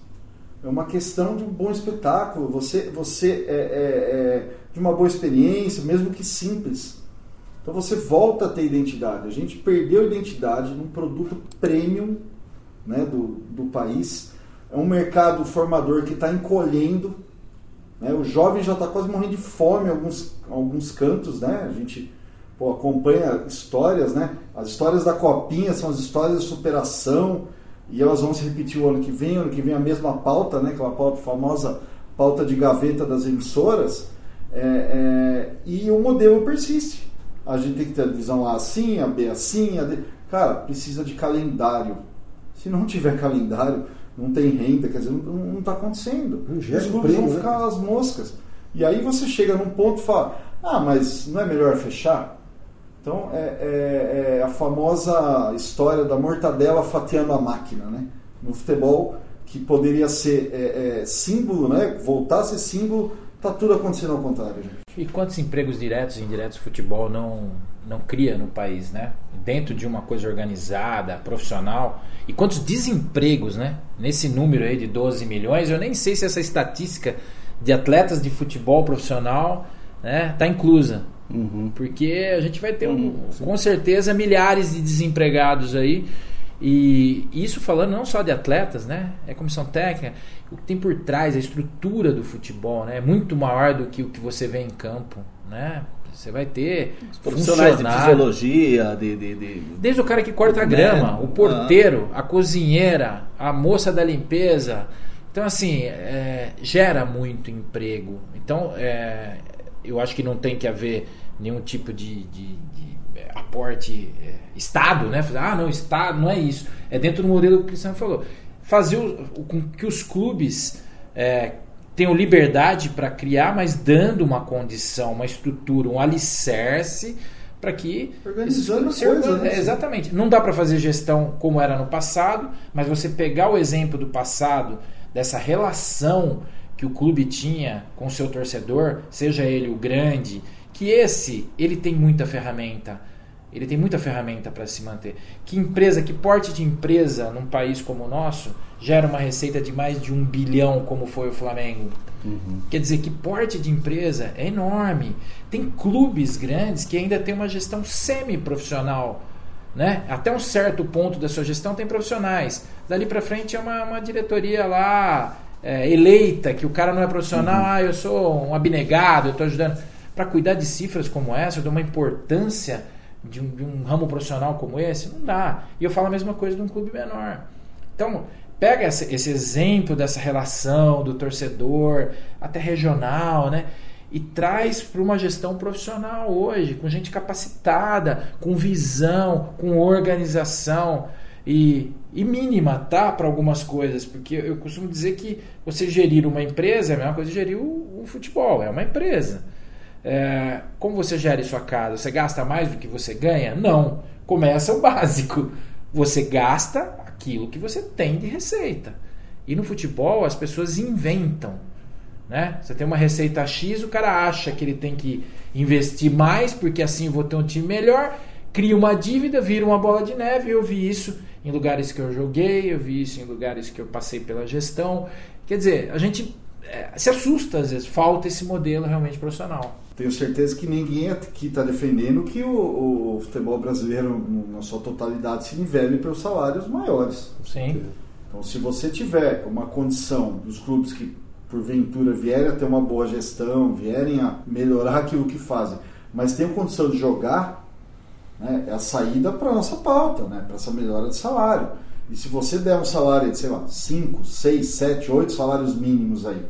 É uma questão de um bom espetáculo. Você, você é, é, é de uma boa experiência, mesmo que simples. Então você volta a ter identidade. A gente perdeu a identidade num produto premium né, do, do país. É um mercado formador que está encolhendo né? O jovem já está quase morrendo de fome em alguns, alguns cantos, né? A gente pô, acompanha histórias, né? As histórias da copinha são as histórias de superação e elas vão se repetir o ano que vem, ano que vem a mesma pauta, né? Aquela pauta famosa pauta de gaveta das emissoras. É, é, e o modelo persiste. A gente tem que ter a divisão A assim, a B assim, a D. Cara, precisa de calendário. Se não tiver calendário, não tem renda, quer dizer, não está acontecendo. Um Os clubes vão né? ficar as moscas. E aí você chega num ponto e fala, ah, mas não é melhor fechar? Então é, é, é, a famosa história da mortadela fatiando a máquina, né? No futebol, que poderia ser é, é símbolo, né? Voltar a ser símbolo, tá tudo acontecendo ao contrário. Gente. E quantos empregos diretos e indiretos o futebol não, não cria no país, né? Dentro de uma coisa organizada, profissional. E quantos desempregos, né? Nesse número aí de 12 milhões, eu nem sei se essa estatística de atletas de futebol profissional né, tá inclusa. Uhum. Porque a gente vai ter, um, uhum, com certeza, milhares de desempregados aí. E isso falando não só de atletas, né? É comissão técnica, o que tem por trás, a estrutura do futebol, né? É muito maior do que o que você vê em campo, né? Você vai ter Os profissionais de fisiologia, de, de, de, Desde o cara que corta a grama, o porteiro, a cozinheira, a moça da limpeza. Então, assim, é, gera muito emprego. Então, é, eu acho que não tem que haver nenhum tipo de, de, de é, aporte é, Estado, né? Ah, não, Estado, não é isso. É dentro do modelo que o Cristiano falou. Fazer com que os clubes é, tenham liberdade para criar, mas dando uma condição, uma estrutura, um alicerce para que organizando esses, coisa, né? exatamente. Não dá para fazer gestão como era no passado, mas você pegar o exemplo do passado dessa relação que o clube tinha com seu torcedor, seja ele o grande, que esse ele tem muita ferramenta. Ele tem muita ferramenta para se manter. Que empresa, que porte de empresa num país como o nosso gera uma receita de mais de um bilhão, como foi o Flamengo? Uhum. Quer dizer, que porte de empresa é enorme. Tem clubes grandes que ainda tem uma gestão semi-profissional. Né? Até um certo ponto da sua gestão tem profissionais. Dali para frente é uma, uma diretoria lá é, eleita, que o cara não é profissional, uhum. ah, eu sou um abnegado, eu estou ajudando. Para cuidar de cifras como essa, de uma importância de um, de um, ramo profissional como esse? Não dá. E eu falo a mesma coisa de um clube menor. Então, pega esse, esse exemplo dessa relação do torcedor, até regional, né? E traz para uma gestão profissional hoje, com gente capacitada, com visão, com organização e, e mínima, tá? Para algumas coisas, porque eu costumo dizer que você gerir uma empresa é a mesma coisa que gerir o, o futebol, é uma empresa. É, como você gere sua casa? Você gasta mais do que você ganha? Não. Começa o básico. Você gasta aquilo que você tem de receita. E no futebol as pessoas inventam. Né? Você tem uma receita X, o cara acha que ele tem que investir mais porque assim eu vou ter um time melhor, cria uma dívida, vira uma bola de neve. Eu vi isso em lugares que eu joguei, eu vi isso em lugares que eu passei pela gestão. Quer dizer, a gente é, se assusta às vezes, falta esse modelo realmente profissional tenho certeza que ninguém aqui está defendendo que o, o, futebol brasileiro, na sua totalidade, se nivele pelos salários maiores. Sim. Então, se você tiver uma condição dos clubes que, porventura, vierem a ter uma boa gestão, vierem a melhorar aquilo que fazem, mas tenham condição de jogar, né, é a saída para a nossa pauta, né, para essa melhora de salário. E se você der um salário de, sei lá, 5, 6, 7, 8 salários mínimos aí,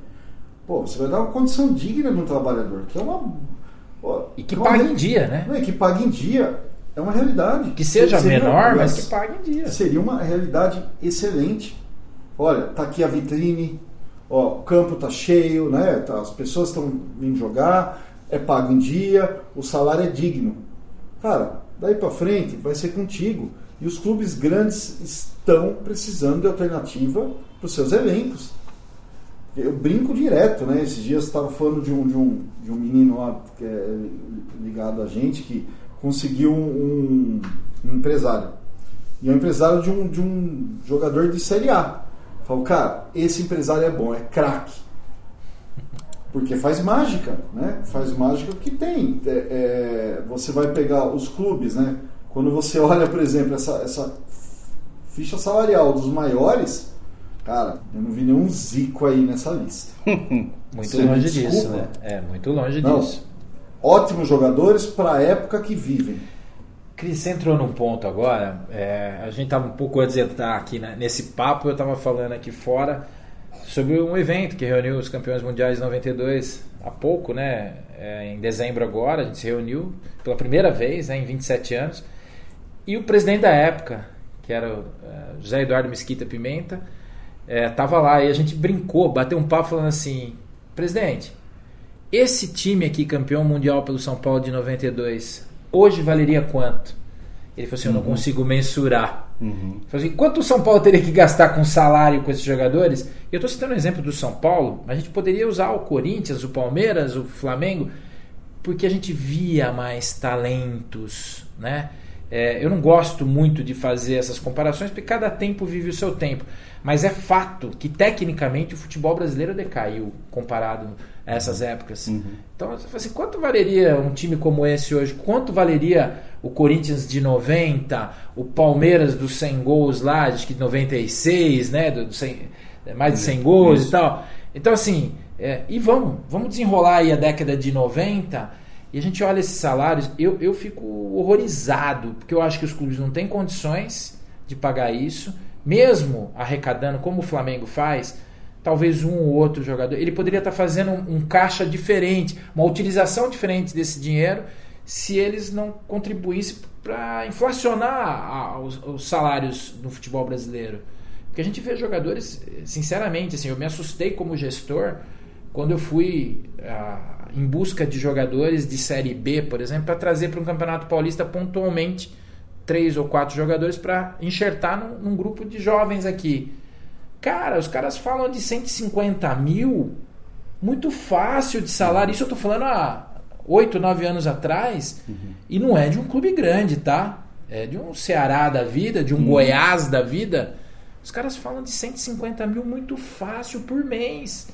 Pô, você vai dar uma condição digna de um trabalhador, que é uma. Pô, E que é uma pague em dia, né? Não, e que pague em dia é uma realidade. Que seja Seria- menor, mas que pague em dia. Seria uma realidade excelente. Olha, tá aqui a vitrine, ó, o campo tá cheio, né? tá- as pessoas estão vindo jogar, é pago em dia, o salário é digno. Cara, daí para frente vai ser contigo. E os clubes grandes estão precisando de alternativa para os seus elencos. Eu brinco direto, né? Esses dias estava falando de um, de, um, de um menino lá que é ligado a gente que conseguiu um, um empresário. E é um empresário de um, de um jogador de Série A. Falou, cara, esse empresário é bom, é craque. Porque faz mágica, né? Faz mágica que tem. É, é, você vai pegar os clubes, né? Quando você olha, por exemplo, essa, essa ficha salarial dos maiores, cara, eu não vi nenhum zico aí nessa lista. Muito Você me longe disso, né? É, muito longe Não. disso. Ótimos jogadores para a época que vivem. Cris, você entrou num ponto agora. é, a gente estava um pouco antes de entrar aqui né, nesse papo, eu estava falando aqui fora sobre um evento que reuniu os campeões mundiais de 92 há pouco, né? É, em dezembro agora, a gente se reuniu pela primeira vez né, em 27 anos. E o presidente da época, que era o eh, José Eduardo Mesquita Pimenta, estava lá e a gente brincou, bateu um papo falando assim: presidente, esse time aqui, campeão mundial pelo São Paulo de 92, hoje valeria quanto? Ele falou assim: Eu não consigo mensurar. Assim, quanto o São Paulo teria que gastar com salário com esses jogadores? Eu estou citando o exemplo do São Paulo, mas a gente poderia usar o Corinthians, o Palmeiras, o Flamengo, porque a gente via mais talentos, né? É, eu não gosto muito de fazer essas comparações, porque cada tempo vive o seu tempo. Mas é fato que, tecnicamente, o futebol brasileiro decaiu comparado a essas épocas. Então, você fala assim, quanto valeria um time como esse hoje? Quanto valeria o Corinthians de 90, o Palmeiras dos 100 gols lá, acho que de 96, né? Do, do 100, mais de 100 gols e tal. Então, assim, é, e vamos, vamos desenrolar aí a década de 90 e a gente olha esses salários, eu, eu fico horrorizado, porque eu acho que os clubes não têm condições de pagar isso, mesmo arrecadando como o Flamengo faz, talvez um ou outro jogador, ele poderia estar fazendo um, um caixa diferente, uma utilização diferente desse dinheiro, se eles não contribuíssem para inflacionar a- os, os salários no futebol brasileiro. Porque a gente vê jogadores, sinceramente, assim, eu me assustei como gestor quando eu fui ah, em busca de jogadores de Série B, por exemplo, para trazer para um Campeonato Paulista pontualmente três ou quatro jogadores para enxertar num, num grupo de jovens aqui. Cara, os caras falam de 150 mil, muito fácil de salário. Isso eu tô falando há 8, 9 anos atrás. E não é de um clube grande, tá? É de um Ceará da vida, de um Goiás da vida. Os caras falam de 150 mil muito fácil por mês.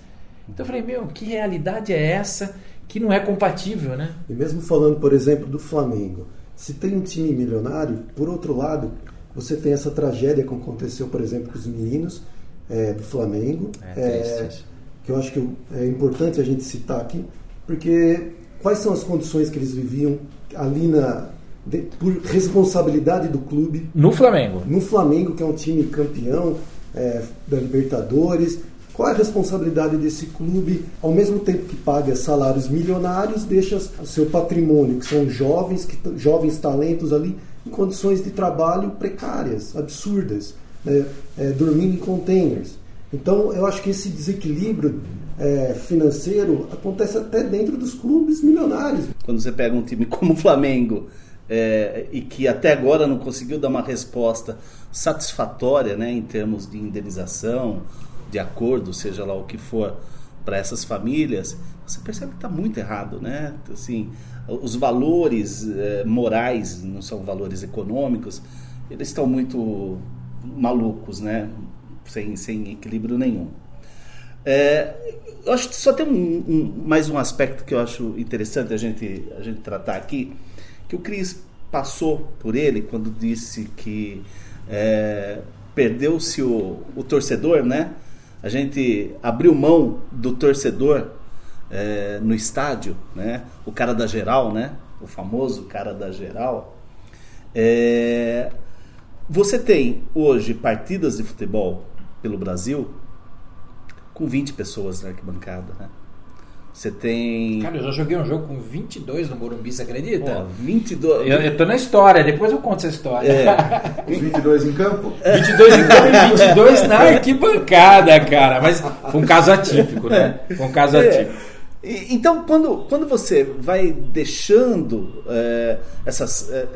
Então eu falei, meu, que realidade é essa que não é compatível, né? E mesmo falando, por exemplo, do Flamengo, se tem um time milionário, por outro lado, você tem essa tragédia que aconteceu, por exemplo, com os meninos é, do Flamengo, É, isso. que eu acho que é importante a gente citar aqui, porque quais são as condições que eles viviam ali na de- por responsabilidade do clube No Flamengo. no Flamengo, que é um time campeão é, da Libertadores. Qual é a responsabilidade desse clube? Ao mesmo tempo que paga salários milionários, deixa o seu patrimônio, que são jovens, que, jovens talentos ali, em condições de trabalho precárias, absurdas, né? É, dormindo em containers. Então, eu acho que esse desequilíbrio é, financeiro acontece até dentro dos clubes milionários. Quando você pega um time como o Flamengo é, e que até agora não conseguiu dar uma resposta satisfatória né, em termos de indenização, de acordo, seja lá o que for, para essas famílias, você percebe que está muito errado. Né? Assim, os valores é, morais, não são valores econômicos, eles estão muito malucos, né? sem, sem equilíbrio nenhum. É, eu acho que só tem um, um- mais um aspecto que eu acho interessante a gente, a gente tratar aqui, que o Cris passou por ele quando disse que é, perdeu-se o, o torcedor, né? A gente abriu mão do torcedor é, no estádio, né? O cara da geral, né? O famoso cara da geral. É, você tem hoje partidas de futebol pelo Brasil com 20 pessoas na arquibancada, né? Você tem. Cara, eu já joguei um jogo com 22 no Morumbi, você acredita? Ó, 22. Eu, eu tô na história, depois eu conto essa história. É. Os 22 em campo? 22 em campo e 22 na arquibancada, cara. Mas foi um caso atípico, né? Foi um caso É. atípico. Então, quando, quando você vai deixando é, essas, é,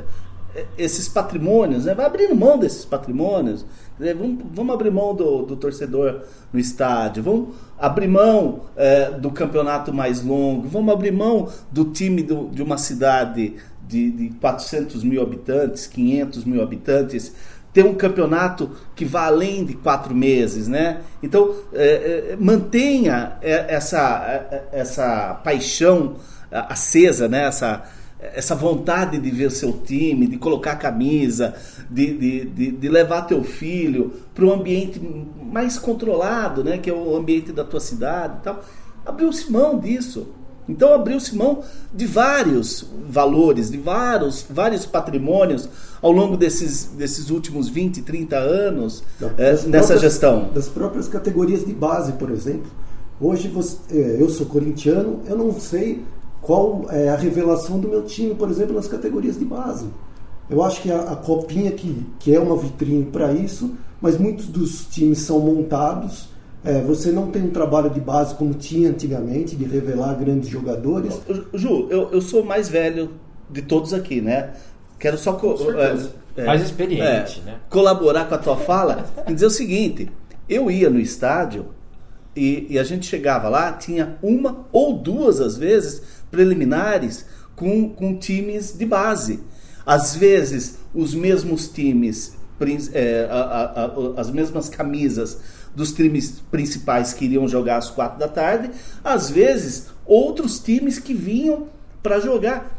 esses patrimônios, né, vai abrindo mão desses patrimônios, né, vamos, vamos abrir mão do, do torcedor no estádio, vamos abrir mão é, do campeonato mais longo, vamos abrir mão do time do- de uma cidade de, de 400 mil habitantes, 500 mil habitantes, ter um campeonato que vá além de quatro meses, né? Então é, é, mantenha é, essa é, essa paixão é, acesa, né? Essa essa vontade de ver seu time, de colocar a camisa, de, de, de, de levar teu filho para um ambiente mais controlado, né? Que é o ambiente da tua cidade e tal. Abriu-se mão disso. Então abriu-se mão de vários valores, de vários, vários patrimônios ao longo desses, desses últimos 20, 30 anos eh, Das nessa próprias- gestão. Das próprias categorias de base, por exemplo. Hoje você, é, eu sou corintiano, eu não sei qual é a revelação do meu time, por exemplo, nas categorias de base. Eu acho que a, a copinha que, que é uma vitrine para isso, mas muitos dos times são montados. é, você não tem um trabalho de base como tinha antigamente, de revelar grandes jogadores. Ju, eu, eu sou o mais velho de todos aqui, né? Quero só co- certeza. é, é, Mais experiente, né? colaborar com a tua fala e dizer o seguinte: eu ia no estádio e, e a gente chegava lá, tinha uma ou duas, às vezes, preliminares com, com times de base. Às vezes, os mesmos times, é, a- a- a- as mesmas camisas dos times principais que iriam jogar às quatro da tarde, às vezes, outros times que vinham para jogar.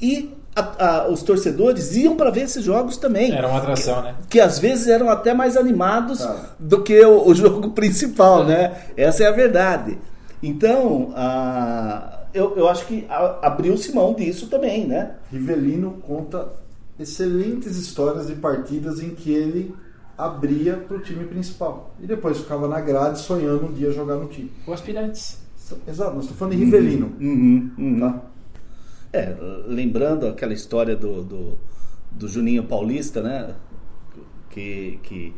E a- a- os torcedores iam para ver esses jogos também Era uma atração, né? que às vezes eram até mais animados Ah. do que o, o jogo principal, né? Essa é a verdade. Então, ah, eu, eu acho que abriu-se mão disso também, né? Rivelino conta excelentes histórias de partidas em que ele abria para o time principal. E depois ficava na grade sonhando um dia jogar no time. O aspirantes. Exato, nós estamos falando de Rivelino. Uhum, uhum. Tá? É, lembrando aquela história do, do, do Juninho Paulista, né? Que, que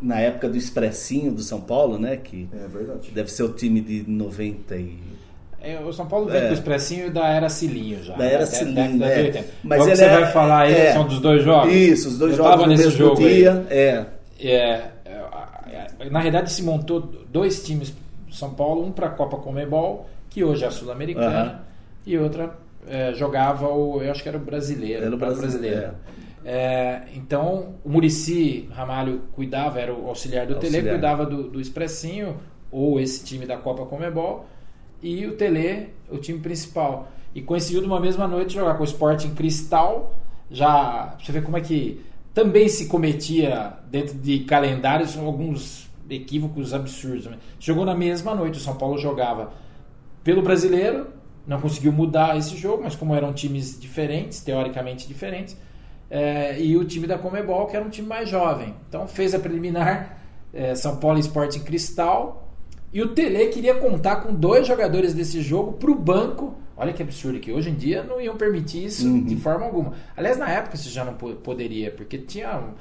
na época do Expressinho do São Paulo, né? Que É verdade. deve ser o time de 90 e... É, o São Paulo vem É. com o expressinho da era Cilinho já. Da era né? Cilinho, década de é. 80. Mas ele você vai falar aí é. são dos dois jogos? Isso, os dois Eu jogos tava nesse jogo dia. É. É, é, na realidade se montou dois times São Paulo, um para a Copa Comebol, que hoje é a Sul-Americana, e outra jogava o, eu acho que era o brasileiro. Era o brasileiro, É, então o Murici Ramalho cuidava, era o auxiliar do Tele, Auxiliar. cuidava do, do Expressinho, ou esse time da Copa Comebol, e o Tele, o time principal. E coincidiu numa mesma noite jogar com o Sporting Cristal, já você ver como é que também se cometia dentro de calendários alguns equívocos absurdos. né? Jogou na mesma noite, o São Paulo jogava pelo brasileiro, não conseguiu mudar esse jogo, mas como eram times diferentes, teoricamente diferentes, é, e o time da Comebol, que era um time mais jovem. Então fez a preliminar é, São Paulo Sporting Cristal, e o Tele queria contar com dois jogadores desse jogo para o banco. Olha que absurdo que hoje em dia não iam permitir isso Uhum. de forma alguma. Aliás, na época isso já não po- poderia, porque tinha uh,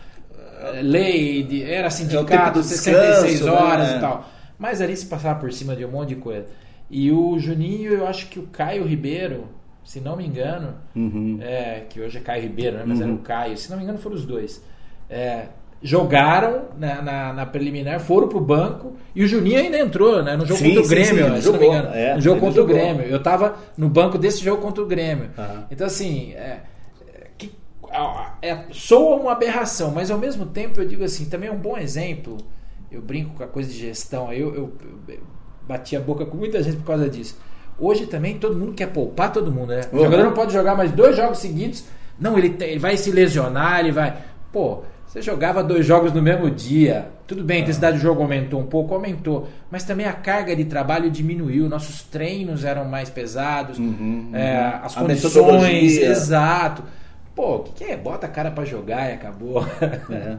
lei, de, era sindicato, do 66 descanso, horas né? e tal. Mas ali se passava por cima de um monte de coisa. E o Juninho, eu acho que o Caio Ribeiro, se não me engano, Uhum. é, que hoje é Caio Ribeiro, né? mas era o Caio, se não me engano foram os dois. É, jogaram na, na, na preliminar, foram pro banco e o Juninho ainda entrou né? no jogo Sim, contra o sim, Grêmio, sim, ele se não me jogou, engano. é, no jogo contra jogou. o Grêmio. Eu tava no banco desse jogo contra o Grêmio. Aham. Então, assim, é, que, é, soa uma aberração, mas ao mesmo tempo eu digo assim, também é um bom exemplo. Eu brinco com a coisa de gestão, eu, eu, eu bati a boca com muita gente por causa disso. Hoje também todo mundo quer poupar todo mundo, né? O Uhum. jogador não pode jogar mais dois jogos seguidos. Não, ele, tem- ele vai se lesionar, ele vai. Pô, você jogava dois jogos no mesmo dia. Tudo bem, a intensidade do jogo aumentou um pouco, aumentou. Mas também a carga de trabalho diminuiu. Nossos treinos eram mais pesados. é, as A condições. Exato. Pô, o que, que é? Bota a cara pra jogar e acabou. É.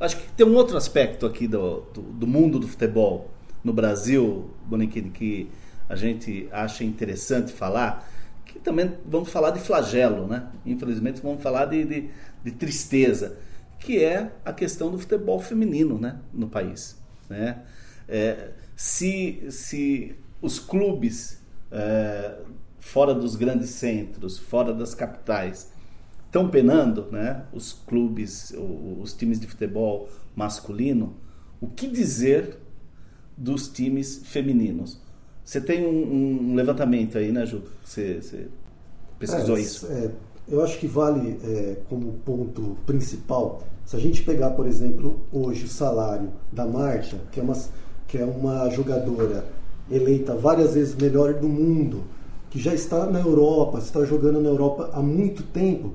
Acho que tem um outro aspecto aqui do, do, do mundo do futebol no Brasil, Boniquini, que a gente acha interessante falar, que também vamos falar de flagelo, né? Infelizmente vamos falar de, de, de tristeza, que é a questão do futebol feminino né? no país. Né? É, se, se os clubes é, fora dos grandes centros, fora das capitais, estão penando, né? os clubes, os times de futebol masculino, o que dizer dos times femininos? Você tem um, um levantamento aí, né, Ju? Você, você pesquisou é, isso? É, eu acho que vale é, como ponto principal, se a gente pegar, por exemplo, hoje o salário da Marta, que é uma, que é uma jogadora eleita várias vezes melhor do mundo, que já está na Europa, está jogando na Europa há muito tempo,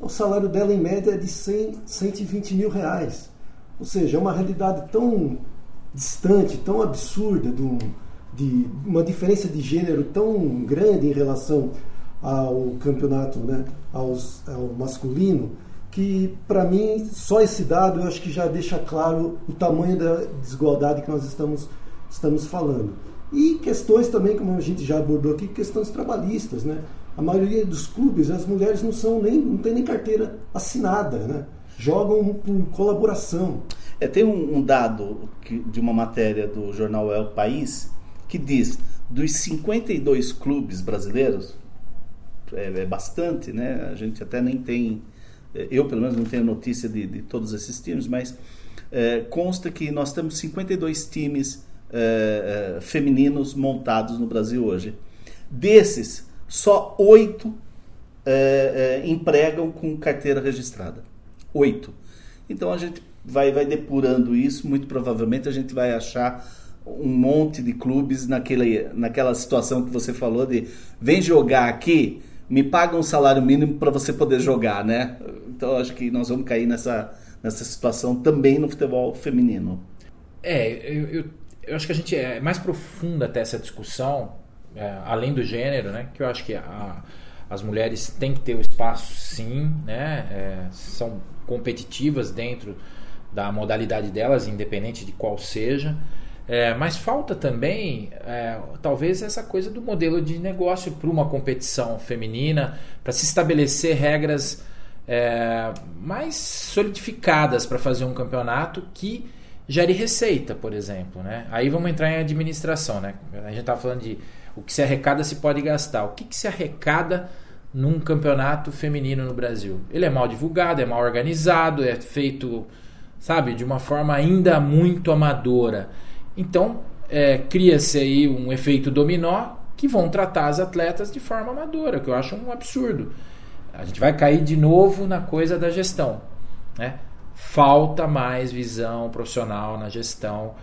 o salário dela em média é de 100, 120 mil reais. Ou seja, é uma realidade tão distante, tão absurda, de, um, de uma diferença de gênero tão grande em relação ao campeonato, né, aos, ao masculino, que para mim só esse dado eu acho que já deixa claro o tamanho da desigualdade que nós estamos, estamos falando. E questões também, como a gente já abordou aqui, questões trabalhistas, né? A maioria dos clubes, as mulheres não são nem não tem nem carteira assinada, né? Jogam por colaboração. É, tem um, um dado que, de uma matéria do jornal El País que diz dos 52 clubes brasileiros, é, é, bastante, né? A gente até nem tem, é, eu pelo menos não tenho notícia de, de todos esses times, mas é, consta que nós temos 52 times é, é, femininos montados no Brasil hoje. Desses, só oito empregam com carteira registrada. Oito. Então a gente vai, vai depurando isso, muito provavelmente a gente vai achar um monte de clubes naquele, naquela situação que você falou de vem jogar aqui, me paga um salário mínimo para você poder jogar, né? Então acho que nós vamos cair nessa, nessa situação também no futebol feminino. É, eu, eu, eu acho que a gente é mais profunda até essa discussão, é, além do gênero, né? Que eu acho que a, as mulheres têm que ter o espaço, sim, né? É, são competitivas dentro da modalidade delas, independente de qual seja. É, mas falta também, é, talvez, essa coisa do modelo de negócio para uma competição feminina, para se estabelecer regras é, mais solidificadas para fazer um campeonato que gere receita, por exemplo. Né? Aí vamos entrar em administração. Né? A gente estava falando de o que se arrecada se pode gastar. O que, que se arrecada num campeonato feminino no Brasil? Ele é mal divulgado, é mal organizado, é feito, sabe, de uma forma ainda muito amadora. Então, é, cria-se aí um efeito dominó que vão tratar as atletas de forma amadora, que eu acho um absurdo. A gente vai cair de novo na coisa da gestão. Né? Falta mais visão profissional na gestão,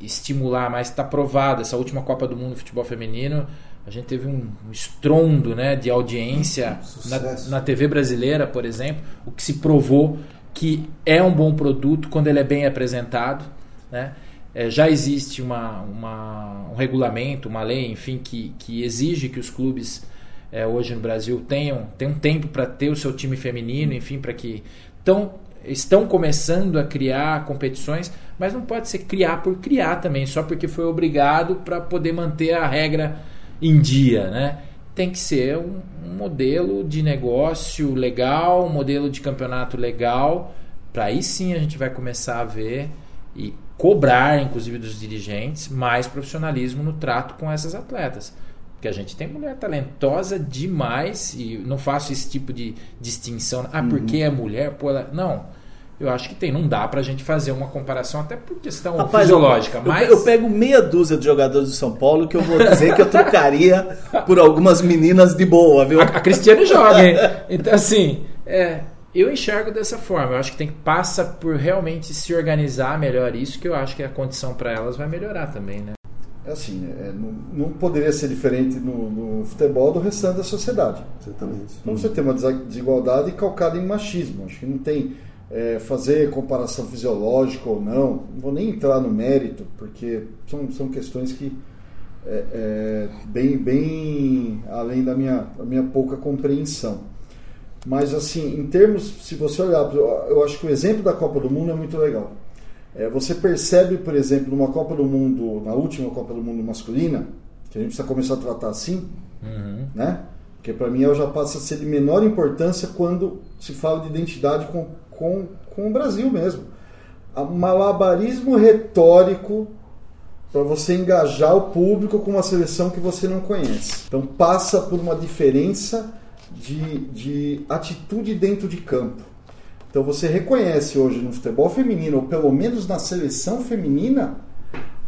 estimular mais. Está provado, essa última Copa do Mundo de Futebol Feminino, a gente teve um, estrondo né, de audiência na, na TV brasileira, por exemplo, o que se provou que é um bom produto quando ele é bem apresentado. Né? É, já existe uma, uma, um regulamento, uma lei, enfim, que, que exige que os clubes é, hoje no Brasil tenham, tenham tempo para ter o seu time feminino, enfim, para que tão, estão começando a criar competições, mas não pode ser criar por criar também, só porque foi obrigado para poder manter a regra em dia, né? Tem que ser um, um modelo de negócio legal, um modelo de campeonato legal, para aí sim a gente vai começar a ver e cobrar, inclusive, dos dirigentes mais profissionalismo no trato com essas atletas. Porque a gente tem mulher talentosa demais e não faço esse tipo de distinção. Ah, porque uhum. é mulher? Pô, ela... Não. Eu acho que tem. Não dá pra gente fazer uma comparação, até por questão Rapaz, fisiológica. Eu, mas... eu pego meia dúzia de jogadores do São Paulo que eu vou dizer que eu trocaria por algumas meninas de boa, viu? A, a Cristiane joga, hein? Então, assim, é, eu enxergo dessa forma. Eu acho que tem que passa por realmente se organizar melhor isso, que eu acho que a condição para elas vai melhorar também, né? É assim, é, não, não, poderia ser diferente no, no, futebol do restante da sociedade. Exatamente. Então você tem uma desigualdade calcada em machismo. Acho que não tem é, fazer comparação fisiológica ou não. Não vou nem entrar no mérito, porque são, são questões que é, é bem, bem além da minha, da minha pouca compreensão. Mas, assim, em termos, se você olhar, eu acho que o exemplo da Copa do Mundo é muito legal. É, você percebe, por exemplo, numa Copa do Mundo, na última Copa do Mundo masculina, que a gente precisa começar a tratar assim, uhum. né? Porque para mim ela já passa a ser de menor importância quando se fala de identidade com, com, com o Brasil mesmo. O malabarismo retórico para você engajar o público com uma seleção que você não conhece. Então passa por uma diferença de, de atitude dentro de campo. Então você reconhece hoje no futebol feminino, ou pelo menos na seleção feminina,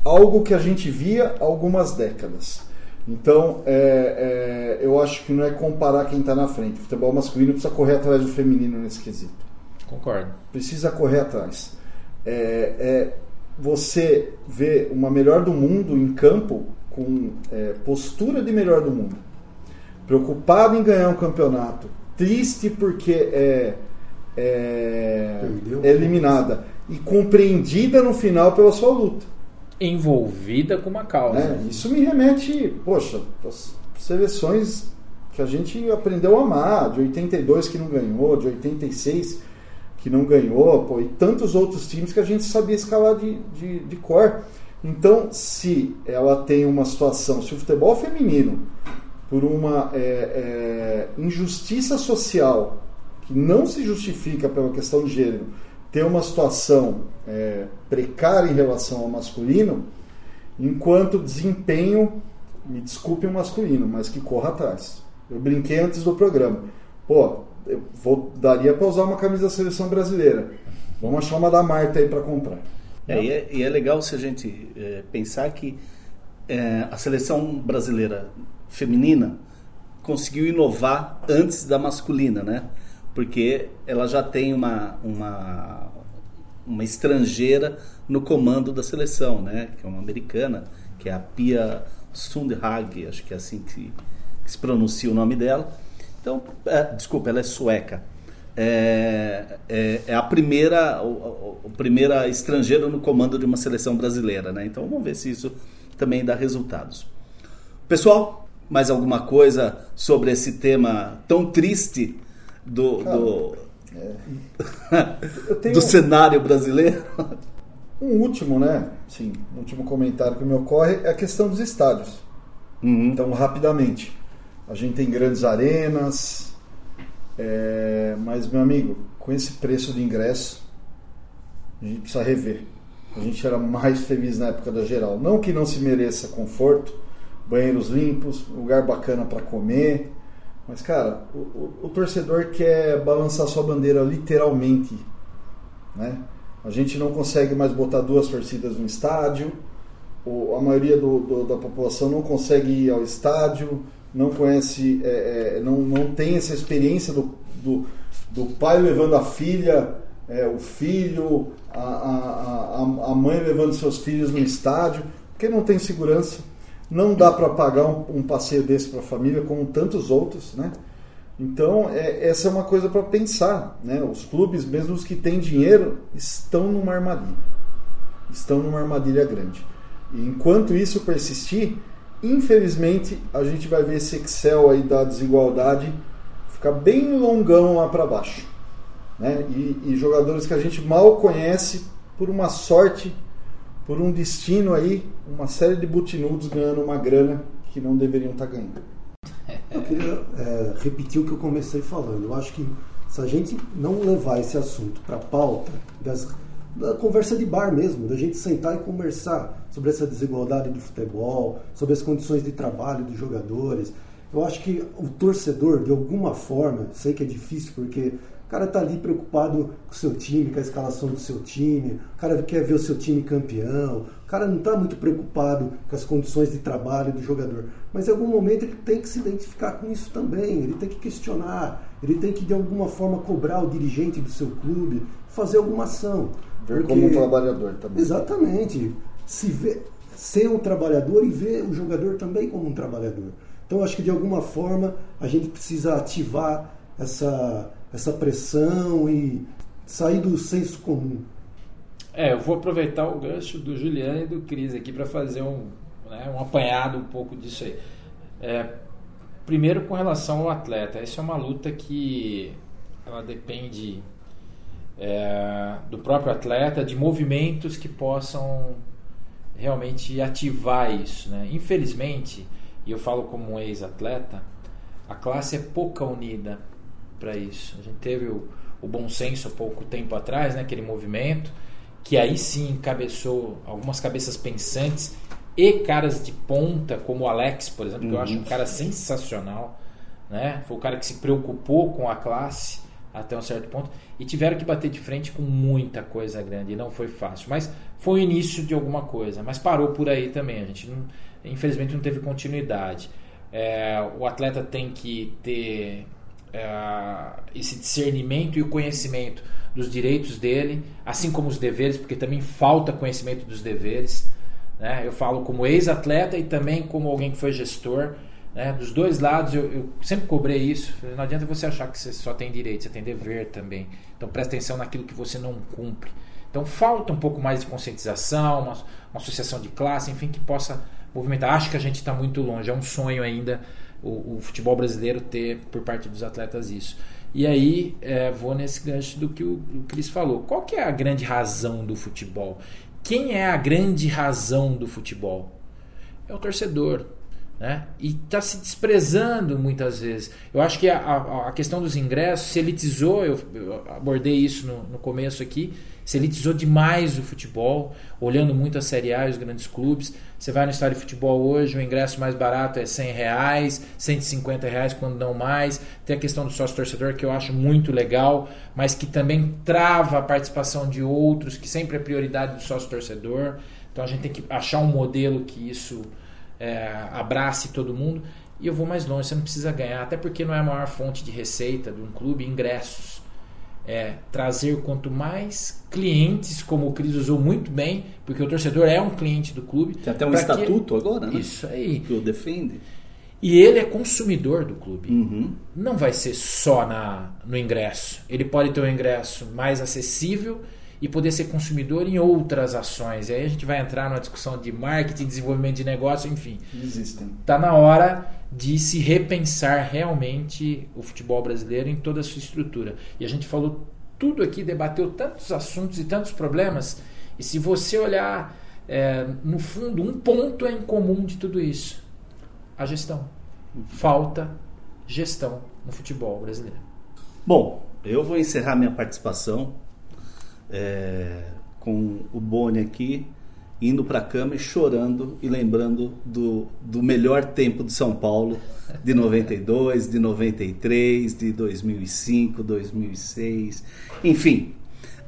algo que a gente via há algumas décadas. Então é, é, eu acho que não é comparar quem está na frente. O futebol masculino precisa correr atrás do feminino nesse quesito. Concordo. Precisa correr atrás. É, é você vê uma melhor do mundo em campo com é, postura de melhor do mundo, preocupado em ganhar um campeonato, triste porque é é, é eliminada e compreendida no final pela sua luta. Envolvida com uma causa. Né? Isso me remete, poxa, as seleções que a gente aprendeu a amar, de 82 que não ganhou, de 86 que não ganhou, pô, e tantos outros times que a gente sabia escalar de, de, de cor. Então, se ela tem uma situação, se o futebol feminino, por uma é, é, injustiça social que não se justifica pela questão de gênero ter uma situação é, precária em relação ao masculino, enquanto desempenho, me desculpe o masculino, mas que corra atrás. Eu brinquei antes do programa. Pô, eu vou, daria para usar uma camisa da seleção brasileira. Vamos achar uma da Marta aí para comprar. É, e, é, e, é, legal se a gente é, pensar que é, a seleção brasileira feminina conseguiu inovar antes da masculina, né? porque ela já tem uma, uma, uma estrangeira no comando da seleção, né? que é uma americana, que é a Pia Sundhage, acho que é assim que, que se pronuncia o nome dela. Então, é, desculpa, ela é sueca. É, é, é, a primeira, o, o, primeira estrangeira no comando de uma seleção brasileira, né? Então vamos ver se isso também dá resultados. Pessoal, mais alguma coisa sobre esse tema tão triste do, do, é. tenho... do cenário brasileiro. Um último, né? Sim, um último comentário que me ocorre é a questão dos estádios. Uhum. Então, rapidamente, a gente tem grandes arenas, é... mas, meu amigo, com esse preço de ingresso, a gente precisa rever. A gente era mais feliz na época da geral. Não que não se mereça conforto, banheiros limpos, lugar bacana para comer, mas, cara, o, o, o, torcedor quer balançar sua bandeira literalmente. Né? A gente não consegue mais botar duas torcidas no estádio. O, a maioria do, do, da população não consegue ir ao estádio, não conhece, é, é, não, não tem essa experiência do, do, do pai levando a filha, é, o filho, a, a, a, a mãe levando seus filhos no estádio, porque não tem segurança não dá para pagar um, um, passeio desse para a família, como tantos outros, né? Então, é, essa é uma coisa para pensar, né? Os clubes, mesmo os que têm dinheiro, estão numa armadilha. Estão numa armadilha grande. E enquanto isso persistir, infelizmente, a gente vai ver esse Excel aí da desigualdade ficar bem longão lá para baixo. Né? E, e jogadores que a gente mal conhece, por uma sorte por um destino aí, uma série de butinudos ganhando uma grana que não deveriam estar tá ganhando. Eu queria é, repetir o que eu comecei falando. Eu acho que se a gente não levar esse assunto para a pauta das, da conversa de bar mesmo, da gente sentar e conversar sobre essa desigualdade de futebol, sobre as condições de trabalho dos jogadores, eu acho que o torcedor, de alguma forma, sei que é difícil porque cara tá ali preocupado com o seu time, com a escalação do seu time, o cara quer ver o seu time campeão, o cara não está muito preocupado com as condições de trabalho do jogador. Mas em algum momento ele tem que se identificar com isso também, ele tem que questionar, ele tem que de alguma forma cobrar o dirigente do seu clube, fazer alguma ação. Ver como um trabalhador também. Exatamente. Se ver, ser um trabalhador e ver o jogador também como um trabalhador. Então acho que de alguma forma a gente precisa ativar essa essa pressão e sair do senso comum. É, eu vou aproveitar o gancho do Juliano e do Cris aqui para fazer um, né, um apanhado um pouco disso aí. É, primeiro com relação ao atleta, essa é uma luta que ela depende é, do próprio atleta, de movimentos que possam realmente ativar isso. Né? Infelizmente, e eu falo como um ex-atleta, a classe é pouca unida para isso. A gente teve o, o bom senso há pouco tempo atrás, né? aquele movimento, que aí sim encabeçou algumas cabeças pensantes e caras de ponta, como o Alex, por exemplo, uhum. que eu acho um cara sensacional. Né? Foi o cara que se preocupou com a classe até um certo ponto e tiveram que bater de frente com muita coisa grande e não foi fácil, mas foi o início de alguma coisa, mas parou por aí também, a gente não, infelizmente não teve continuidade. É, o atleta tem que ter esse discernimento e o conhecimento dos direitos dele, assim como os deveres, porque também falta conhecimento dos deveres. Né? Eu falo como ex-atleta e também como alguém que foi gestor. Né? Dos dois lados, eu, eu, sempre cobrei isso. Não adianta você achar que você só tem direito, você tem dever também. Então presta atenção naquilo que você não cumpre. Então falta um pouco mais de conscientização, uma, uma associação de classe, enfim, que possa movimentar. Acho que a gente está muito longe, é um sonho ainda o, o, futebol brasileiro ter por parte dos atletas isso. E aí é, vou nesse gancho do que o, o Cris falou. Qual que é a grande razão do futebol? Quem é a grande razão do futebol? É o torcedor. Né? E está se desprezando muitas vezes. Eu acho que a, a, questão dos ingressos se elitizou, eu, eu abordei isso no, no, começo aqui, se elitizou demais o futebol, olhando muito a Série A e os grandes clubes. Você vai no estádio de futebol hoje, o ingresso mais barato é 100 reais, 150 reais quando não mais. Tem a questão do sócio torcedor que eu acho muito legal, mas que também trava a participação de outros, que sempre é prioridade do sócio torcedor. Então a gente tem que achar um modelo que isso é, abrace todo mundo. E eu vou mais longe, você não precisa ganhar, até porque não é a maior fonte de receita de um clube ingressos é, trazer quanto mais clientes, como o Cris usou muito bem, porque o torcedor é um cliente do clube. Tem até um estatuto ele... agora, né? Isso aí. Que o defende. E ele é consumidor do clube. Uhum. Não vai ser só na, no ingresso. Ele pode ter um ingresso mais acessível e poder ser consumidor em outras ações. E aí a gente vai entrar numa discussão de marketing, desenvolvimento de negócio, enfim. Existem. Está na hora de se repensar realmente o futebol brasileiro em toda a sua estrutura. E a gente falou tudo aqui, debateu tantos assuntos e tantos problemas. E se você olhar é, no fundo, um ponto é em comum de tudo isso: a gestão. Falta gestão no futebol brasileiro. Bom, eu vou encerrar minha participação é, com o Boni aqui, indo para a cama e chorando e lembrando do, do melhor tempo de São Paulo, de 92, de 93, de 2005, 2006, enfim.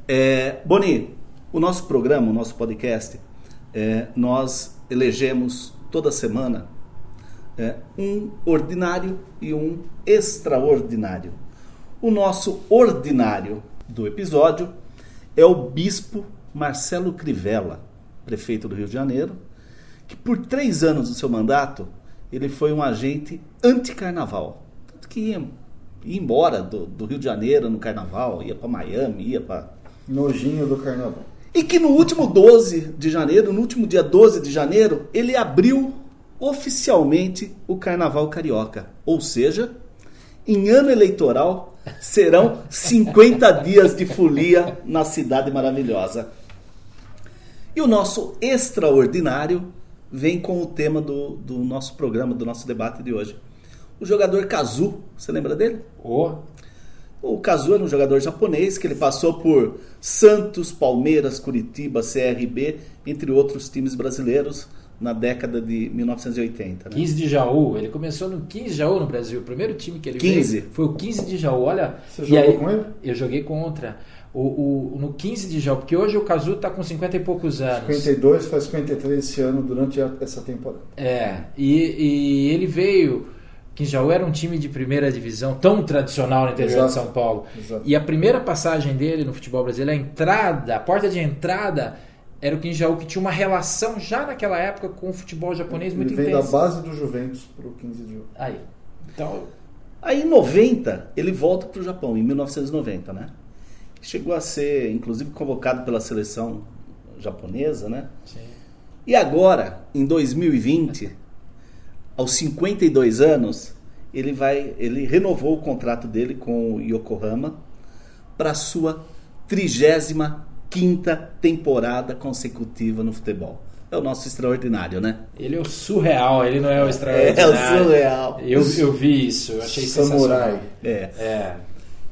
É, Boni, o nosso programa, o nosso podcast, é, nós elegemos toda semana é, um ordinário e um extraordinário. O nosso ordinário do episódio é o bispo Marcelo Crivella, prefeito do Rio de Janeiro, que por três anos do seu mandato ele foi um agente anti-carnaval. Tanto que ia, ia embora do, do, Rio de Janeiro no carnaval, ia para Miami, ia para. Nojinho do carnaval. E que no último 12 de janeiro, no último dia 12 de janeiro, ele abriu oficialmente o carnaval carioca. Ou seja, em ano eleitoral, serão 50 dias de folia na cidade maravilhosa. E o nosso extraordinário vem com o tema do, do nosso programa, do nosso debate de hoje. O jogador Kazu, você lembra dele? Oh. O Kazu era um jogador japonês que ele passou por Santos, Palmeiras, Curitiba, CRB, entre outros times brasileiros na década de 1980. Né? 15 de Jaú, ele começou no 15 de Jaú no Brasil. O primeiro time que ele 15. veio foi o 15 de Jaú. Olha, você jogou aí, com ele? Eu joguei contra. O, o, no 15 de Jaú, porque hoje o Cazu está com 50 e poucos anos. 52, faz 53 esse ano durante essa temporada. É, e, e ele veio. 15 de Jaú era um time de primeira divisão tão tradicional no interior Exato. de São Paulo. Exato. E a primeira passagem dele no futebol brasileiro, a entrada, a porta de entrada era o Kim Jaú que tinha uma relação já naquela época com o futebol japonês muito Ele veio intensa. da base do Juventus para o 15 de Jaú. Aí. Então, Aí em 90, ele volta para o Japão, em 1990, né? Chegou a ser, inclusive, convocado pela seleção japonesa, né? sim. E agora, em 2020, aos 52 anos, ele vai, ele renovou o contrato dele com o Yokohama para sua trigésima quinta temporada consecutiva no futebol. é o nosso extraordinário, né? Ele é o surreal, ele não é o extraordinário. É o surreal. Eu, eu vi isso, eu achei Samurai. É. É.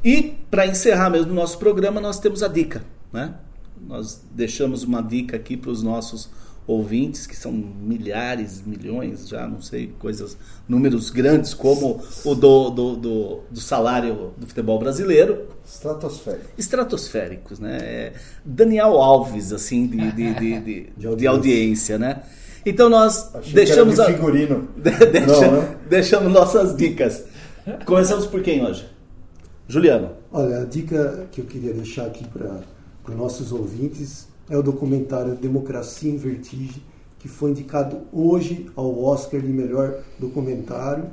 E para encerrar mesmo o nosso programa, nós temos a dica, né? Nós deixamos uma dica aqui para os nossos ouvintes, que são milhares, milhões, já não sei, coisas, números grandes, como o do, do, do, do salário do futebol brasileiro. Estratosférico. Estratosféricos, né? É Daniel Alves, assim, de, de, de, de, De de audiência. audiência, né? Então nós Achei deixamos, que era a- de figurino. Deixa- Não, né? deixamos nossas dicas. Começamos por quem hoje? Juliano. Olha, a dica que eu queria deixar aqui para os nossos ouvintes é o documentário Democracia em Vertigem, que foi indicado hoje ao Oscar de melhor documentário.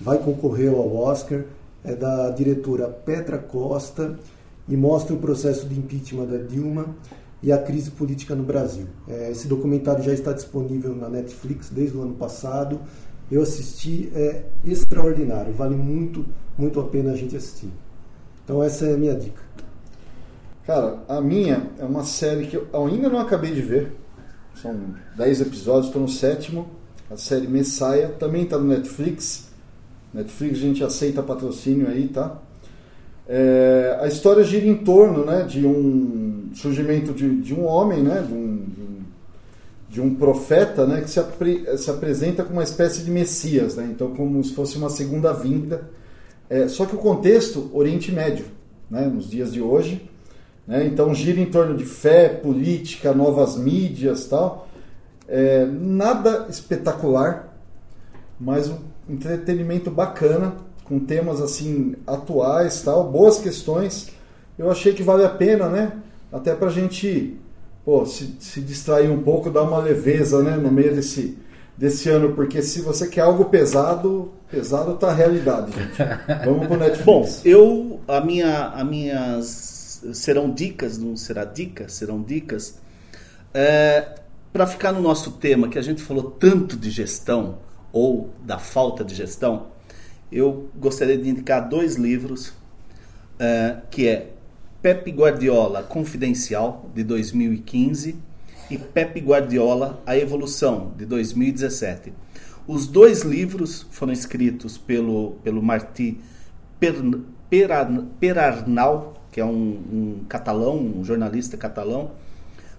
Vai concorrer ao Oscar. É da diretora Petra Costa e mostra o processo de impeachment da Dilma e a crise política no Brasil. É, esse documentário já está disponível na Netflix desde o ano passado. Eu assisti, é extraordinário, vale muito, muito a pena a gente assistir. Então essa é a minha dica. Cara, a minha é uma série que eu ainda não acabei de ver. São 10 episódios, estou no sétimo. A série Messiah também está no Netflix. Netflix a gente aceita patrocínio aí, tá? É, a história gira em torno né, de um surgimento de, de um homem, né, de, um, de, um, profeta né, que se, apre- se apresenta como uma espécie de Messias, né, então como se fosse uma segunda vinda. É, só que o contexto, Oriente Médio, né, nos dias de hoje. Né, então gira em torno de fé, política, novas mídias tal. É, nada espetacular, mas um entretenimento bacana, com temas assim atuais, tal, boas questões. Eu achei que vale a pena, né? Até pra gente pô, se, se distrair um pouco, dar uma leveza, né, no meio desse desse ano, porque se você quer algo pesado, pesado tá a realidade, gente. Vamos pro Netflix. Bom, eu a minha a minhas serão dicas, não será dica, serão dicas. para ficar no nosso tema que a gente falou tanto de gestão ou da falta de gestão, eu gostaria de indicar dois livros é, que é Pepe Guardiola Confidencial de 2015 e Pepe Guardiola A Evolução de 2017. Os dois livros foram escritos pelo pelo Martí per, Perar- Perarnau, que é um, um catalão, um jornalista catalão.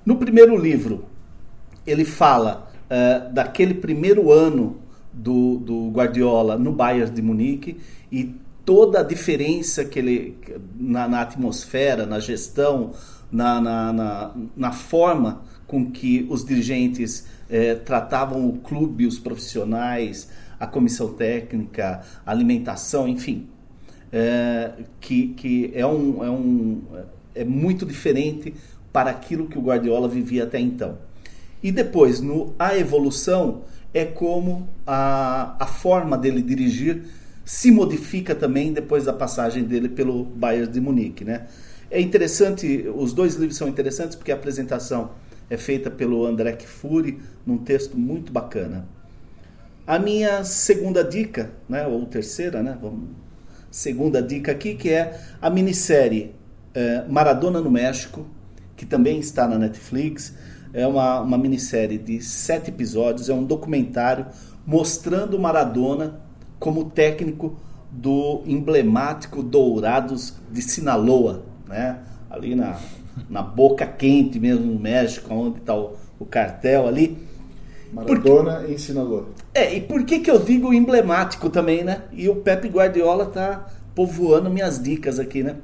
No primeiro livro, ele fala eh, daquele primeiro ano do, do Guardiola no Bayern de Munique e toda a diferença que ele na, na atmosfera, na gestão, na, na, na, na forma com que os dirigentes eh, tratavam o clube, os profissionais, a comissão técnica, a alimentação, enfim, é, que, que é, um, é, um, é muito diferente para aquilo que o Guardiola vivia até então. E depois, no A Evolução, é como a, a forma dele dirigir se modifica também depois da passagem dele pelo Bayern de Munique. Né? É interessante, os dois livros são interessantes porque a apresentação é feita pelo André Kfouri num texto muito bacana. A minha segunda dica, né, ou terceira, né, vamos, segunda dica aqui, que é a minissérie eh, Maradona no México, que também está na Netflix. É uma, uma minissérie de sete episódios, é um documentário mostrando Maradona como técnico do emblemático Dourados de Sinaloa, né? ali na, na boca quente mesmo no México, onde está o, o cartel ali. Maradona em Sinaloa. É, e por que, que eu digo emblemático também, né? E o Pepe Guardiola tá povoando minhas dicas aqui, né?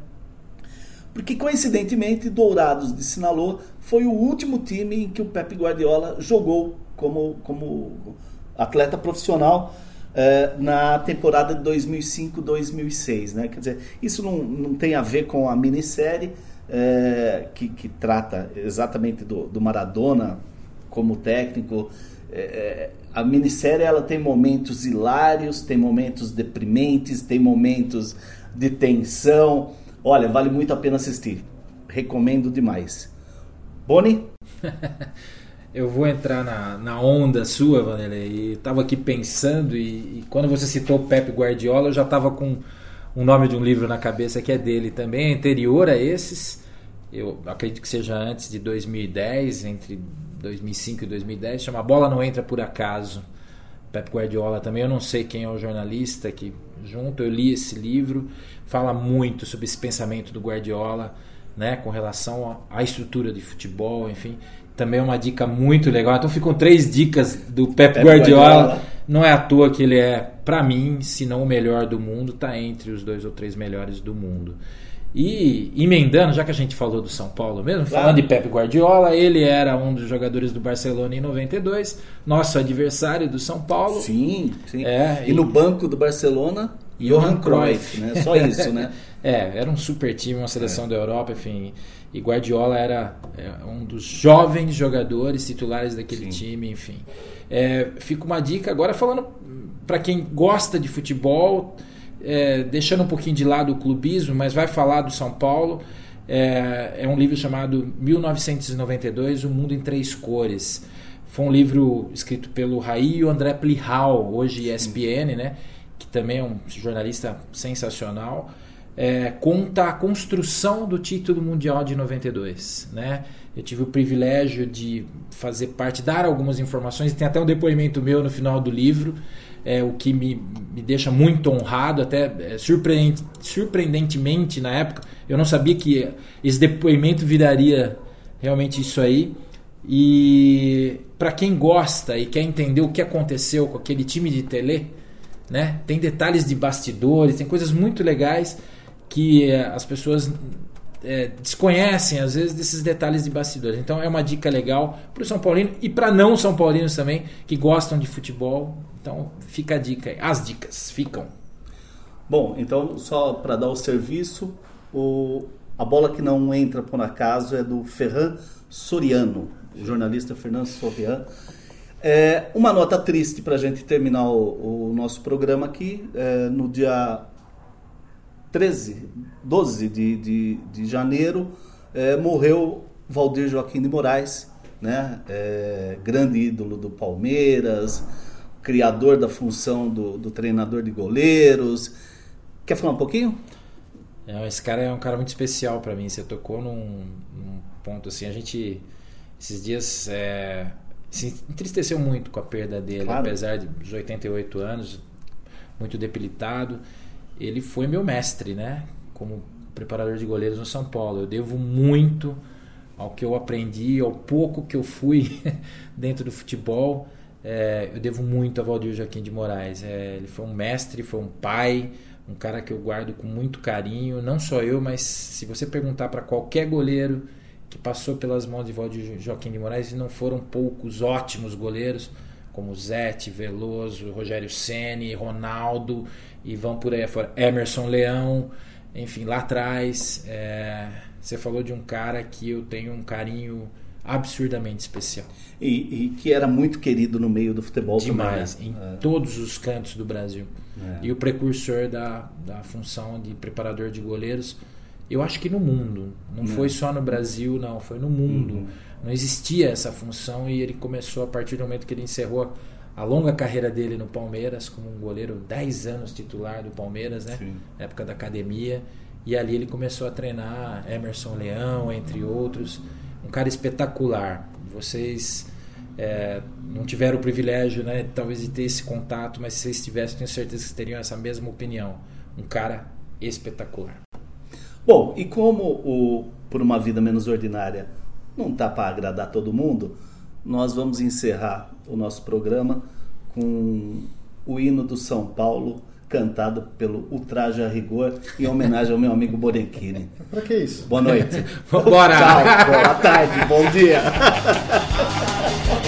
Porque coincidentemente, Dourados de Sinaloa foi o último time em que o Pepe Guardiola jogou como, como atleta profissional eh, na temporada de 2005-2006, né? Quer dizer, isso não, não tem a ver com a minissérie eh, que, que trata exatamente do, do Maradona como técnico. É, a minissérie ela tem momentos hilários, tem momentos deprimentes, tem momentos de tensão. Olha, vale muito a pena assistir. Recomendo demais. Boni? Eu vou entrar na, na onda sua, Vanderlei. E estava aqui pensando, e, e quando você citou o Pepe Guardiola, eu já estava com o nome de um livro na cabeça que é dele também, é anterior a esses. Eu acredito que seja antes de 2010, entre 2005 e 2010, chama Bola Não Entra Por Acaso. Pep Guardiola também, eu não sei quem é o jornalista que junto, eu li esse livro, fala muito sobre esse pensamento do Guardiola, né, com relação à estrutura de futebol, enfim, também é uma dica muito legal. Então ficam três dicas do Pep, Pep Guardiola. Guardiola. Não é à toa que ele é, para mim, se não o melhor do mundo, tá entre os dois ou três melhores do mundo. E emendando, já que a gente falou do São Paulo mesmo, claro. falando de Pep Guardiola, ele era um dos jogadores do Barcelona em 92, nosso adversário do São Paulo. Sim, sim. É, e, e no banco do Barcelona, Johan Cruyff, né? Só isso, né? é, era um super time, uma seleção é. da Europa, enfim. E Guardiola era é, um dos jovens jogadores titulares daquele sim. time, enfim. É, fica uma dica agora falando para quem gosta de futebol, é, deixando um pouquinho de lado o clubismo, mas vai falar do São Paulo. É, é um livro chamado 1992, O Mundo em Três Cores. Foi um livro escrito pelo Raí e o André Plihal, hoje ESPN, né? que também é um jornalista sensacional. É, conta a construção do título mundial de 92, né? Eu tive o privilégio de fazer parte, dar algumas informações, tem até um depoimento meu no final do livro, é, o que me, me deixa muito honrado, até é, surpreendente, surpreendentemente na época. Eu não sabia que esse depoimento viraria realmente isso aí. E para quem gosta e quer entender o que aconteceu com aquele time de Tele, né? Tem detalhes de bastidores, tem coisas muito legais que é, as pessoas é, desconhecem às vezes desses detalhes de bastidores. Então é uma dica legal para o São Paulino e para não São Paulinos também que gostam de futebol. Então fica a dica, as dicas ficam. Bom, então só para dar o serviço, o, a bola que não entra por acaso é do Ferran Soriano, o jornalista Fernando Soriano. É, uma nota triste para a gente terminar o, o, nosso programa aqui, é, no dia 13, 12 de, de, de janeiro, é, morreu Valdir Joaquim de Moraes, né? É, grande ídolo do Palmeiras, criador da função do, do treinador de goleiros. Quer falar um pouquinho? É, esse cara é um cara muito especial para mim. Você tocou num, num, ponto assim. A gente, esses dias, é, se entristeceu muito com a perda dele, claro. apesar de 88 anos, muito debilitado ele foi meu mestre, né? Como preparador de goleiros no São Paulo. Eu devo muito ao que eu aprendi, ao pouco que eu fui dentro do futebol. É, eu devo muito a Valdir Joaquim de Moraes. É, ele foi um mestre, foi um pai, um cara que eu guardo com muito carinho. Não só eu, mas se você perguntar para qualquer goleiro que passou pelas mãos de Valdir Joaquim de Moraes, e não foram poucos ótimos goleiros, como Zete, Veloso, Rogério Ceni, Ronaldo e vão por aí fora. Emerson Leão, enfim, lá atrás. É, você falou de um cara que eu tenho um carinho absurdamente especial. E, e que era muito querido no meio do futebol Demais, também. Né? em é. todos os cantos do Brasil. É. E o precursor da, da função de preparador de goleiros, eu acho que no mundo. Não, não. foi só no Brasil, não, foi no mundo. Uhum. Não existia essa função e ele começou a partir do momento que ele encerrou a longa carreira dele no Palmeiras, como um goleiro 10 anos titular do Palmeiras, né? Sim. Época da academia. E ali ele começou a treinar Emerson Leão, entre outros. Um cara espetacular. Vocês é, não tiveram o privilégio, né, talvez de ter esse contato, mas se vocês tivessem, tenho certeza que teriam essa mesma opinião. Um cara espetacular. Bom, e como o Por uma Vida Menos Ordinária não tá para agradar todo mundo, nós vamos encerrar o nosso programa com o hino do São Paulo cantado pelo Ultraja Rigor em homenagem ao meu amigo Borenchini. Para que isso? Boa noite. Bora. Tchau, boa tarde, bom dia.